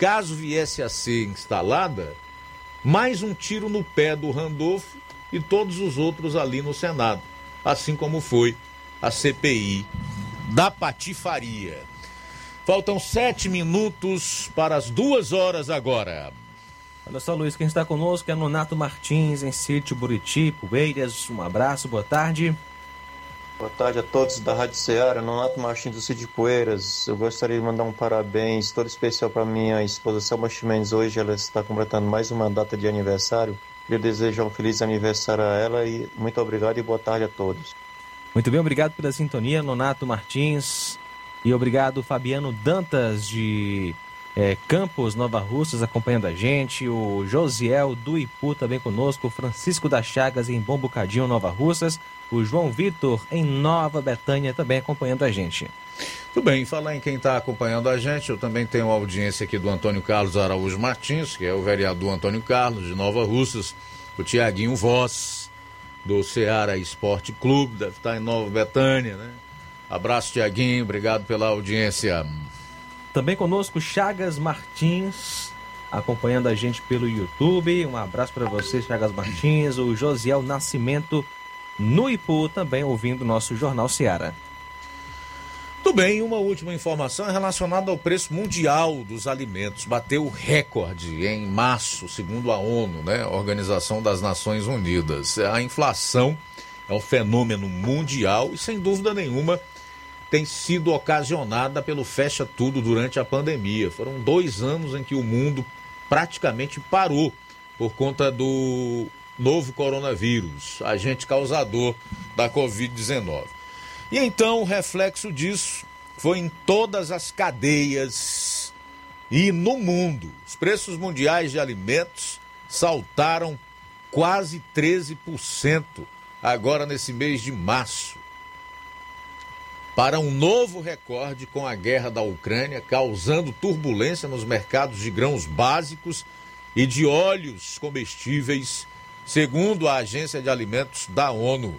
caso viesse a ser instalada, mais um tiro no pé do Randolfo e todos os outros ali no Senado, assim como foi a CPI da patifaria. Faltam sete minutos para as duas horas agora. Olha só, Luiz, quem está conosco é Nonato Martins, em Sítio Buriti, Poeiras. Um abraço, boa tarde. Boa tarde a todos da Rádio Ceará, Nonato Martins do Sítio Poeiras. Eu gostaria de mandar um parabéns todo especial para minha esposa Selma Chimenez. Hoje ela está completando mais uma data de aniversário. Eu desejo um feliz aniversário a ela e muito obrigado e boa tarde a todos. Muito bem, obrigado pela sintonia, Nonato Martins. E obrigado, Fabiano Dantas, de é, Campos, Nova Russas, acompanhando a gente. O Josiel do Ipu também conosco. O Francisco das Chagas, em Bom Bocadinho, Nova Russas. O João Vitor, em Nova Betânia, também acompanhando a gente. Tudo bem, falar em quem está acompanhando a gente, eu também tenho a audiência aqui do Antônio Carlos Araújo Martins, que é o vereador Antônio Carlos, de Nova Russas, o Tiaguinho Voz, do Ceará Esporte Clube, deve estar em Nova Betânia, né? Abraço, Tiaguinho, obrigado pela audiência. Também conosco Chagas Martins, acompanhando a gente pelo YouTube. Um abraço para você, Chagas Martins. O Josiel Nascimento no Ipu, também ouvindo nosso Jornal Seara. Tudo bem, uma última informação é relacionada ao preço mundial dos alimentos. Bateu recorde em março, segundo a ONU, né? Organização das Nações Unidas. A inflação é um fenômeno mundial e, sem dúvida nenhuma, tem sido ocasionada pelo fecha tudo durante a pandemia. Foram dois anos em que o mundo praticamente parou por conta do novo coronavírus, agente causador da Covid-19. E então o reflexo disso foi em todas as cadeias e no mundo. Os preços mundiais de alimentos saltaram quase 13% agora nesse mês de março para um novo recorde com a guerra da Ucrânia, causando turbulência nos mercados de grãos básicos e de óleos comestíveis, segundo a Agência de Alimentos da ONU.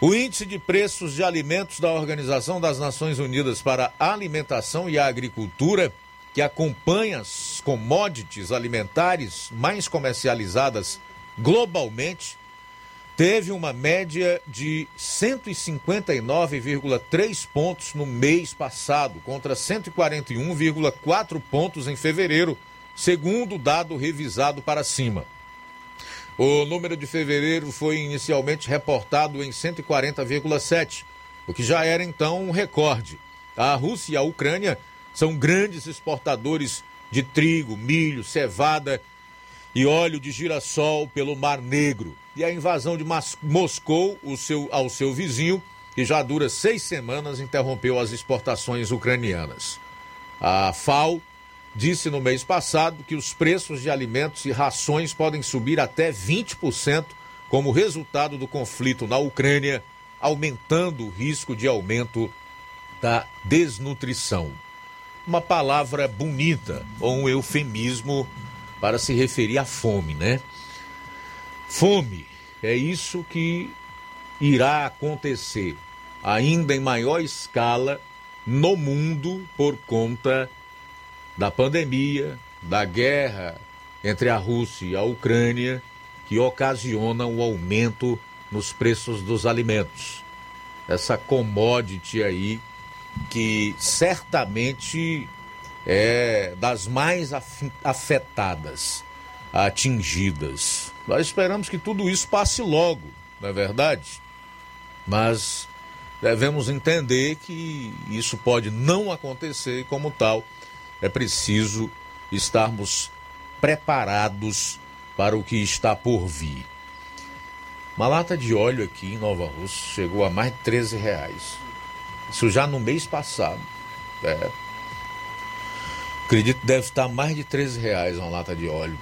O índice de preços de alimentos da Organização das Nações Unidas para a Alimentação e a Agricultura, que acompanha as commodities alimentares mais comercializadas globalmente, teve uma média de 159,3 pontos no mês passado, contra 141,4 pontos em fevereiro, segundo o dado revisado para cima. O número de fevereiro foi inicialmente reportado em 140,7, o que já era então um recorde. A Rússia e a Ucrânia são grandes exportadores de trigo, milho, cevada e óleo de girassol pelo Mar Negro. E a invasão de Moscou o seu, ao seu vizinho, que já dura seis semanas, interrompeu as exportações ucranianas. A FAO disse no mês passado que os preços de alimentos e rações podem subir até 20% como resultado do conflito na Ucrânia, aumentando o risco de aumento da desnutrição. Uma palavra bonita ou um eufemismo para se referir à fome, né? Fome é isso que irá acontecer ainda em maior escala no mundo por conta da pandemia, da guerra entre a Rússia e a Ucrânia, que ocasiona o um aumento nos preços dos alimentos. Essa commodity aí que certamente é das mais afetadas, atingidas. Nós esperamos que tudo isso passe logo, não é verdade? Mas devemos entender que isso pode não acontecer e, como tal, é preciso estarmos preparados para o que está por vir. Uma lata de óleo aqui em Nova Rússia chegou a mais de 13 reais. Isso já no mês passado. É. Acredito que deve estar mais de 13 reais uma lata de óleo.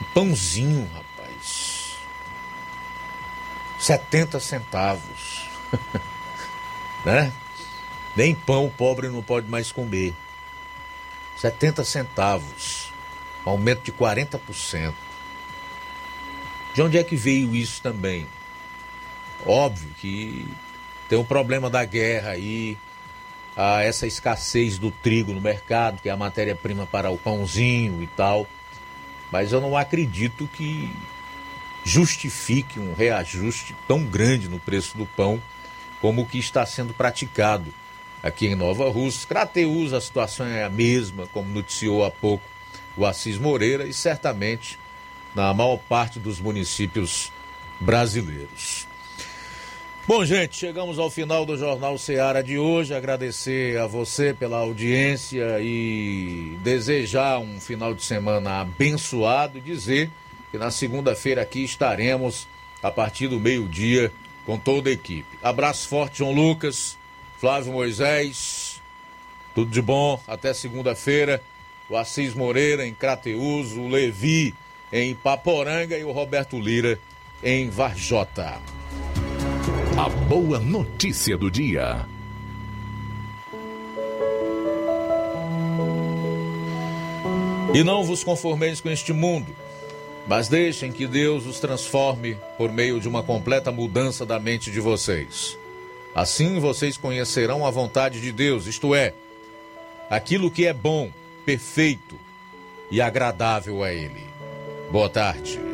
Um pãozinho, rapaz. 70 centavos. *laughs* né? Nem pão o pobre não pode mais comer. 70 centavos. Aumento de 40%. De onde é que veio isso também? Óbvio que tem o problema da guerra aí, a essa escassez do trigo no mercado, que é a matéria-prima para o pãozinho e tal. Mas eu não acredito que justifique um reajuste tão grande no preço do pão como o que está sendo praticado aqui em Nova Rússia. Crateus, a situação é a mesma, como noticiou há pouco o Assis Moreira, e certamente na maior parte dos municípios brasileiros. Bom, gente, chegamos ao final do Jornal Seara de hoje. Agradecer a você pela audiência e desejar um final de semana abençoado e dizer que na segunda-feira aqui estaremos a partir do meio-dia com toda a equipe. Abraço forte, João Lucas, Flávio Moisés, tudo de bom. Até segunda-feira. O Assis Moreira em Crateus, o Levi em Paporanga e o Roberto Lira em Varjota. A boa notícia do dia. E não vos conformeis com este mundo, mas deixem que Deus os transforme por meio de uma completa mudança da mente de vocês. Assim vocês conhecerão a vontade de Deus, isto é, aquilo que é bom, perfeito e agradável a Ele. Boa tarde.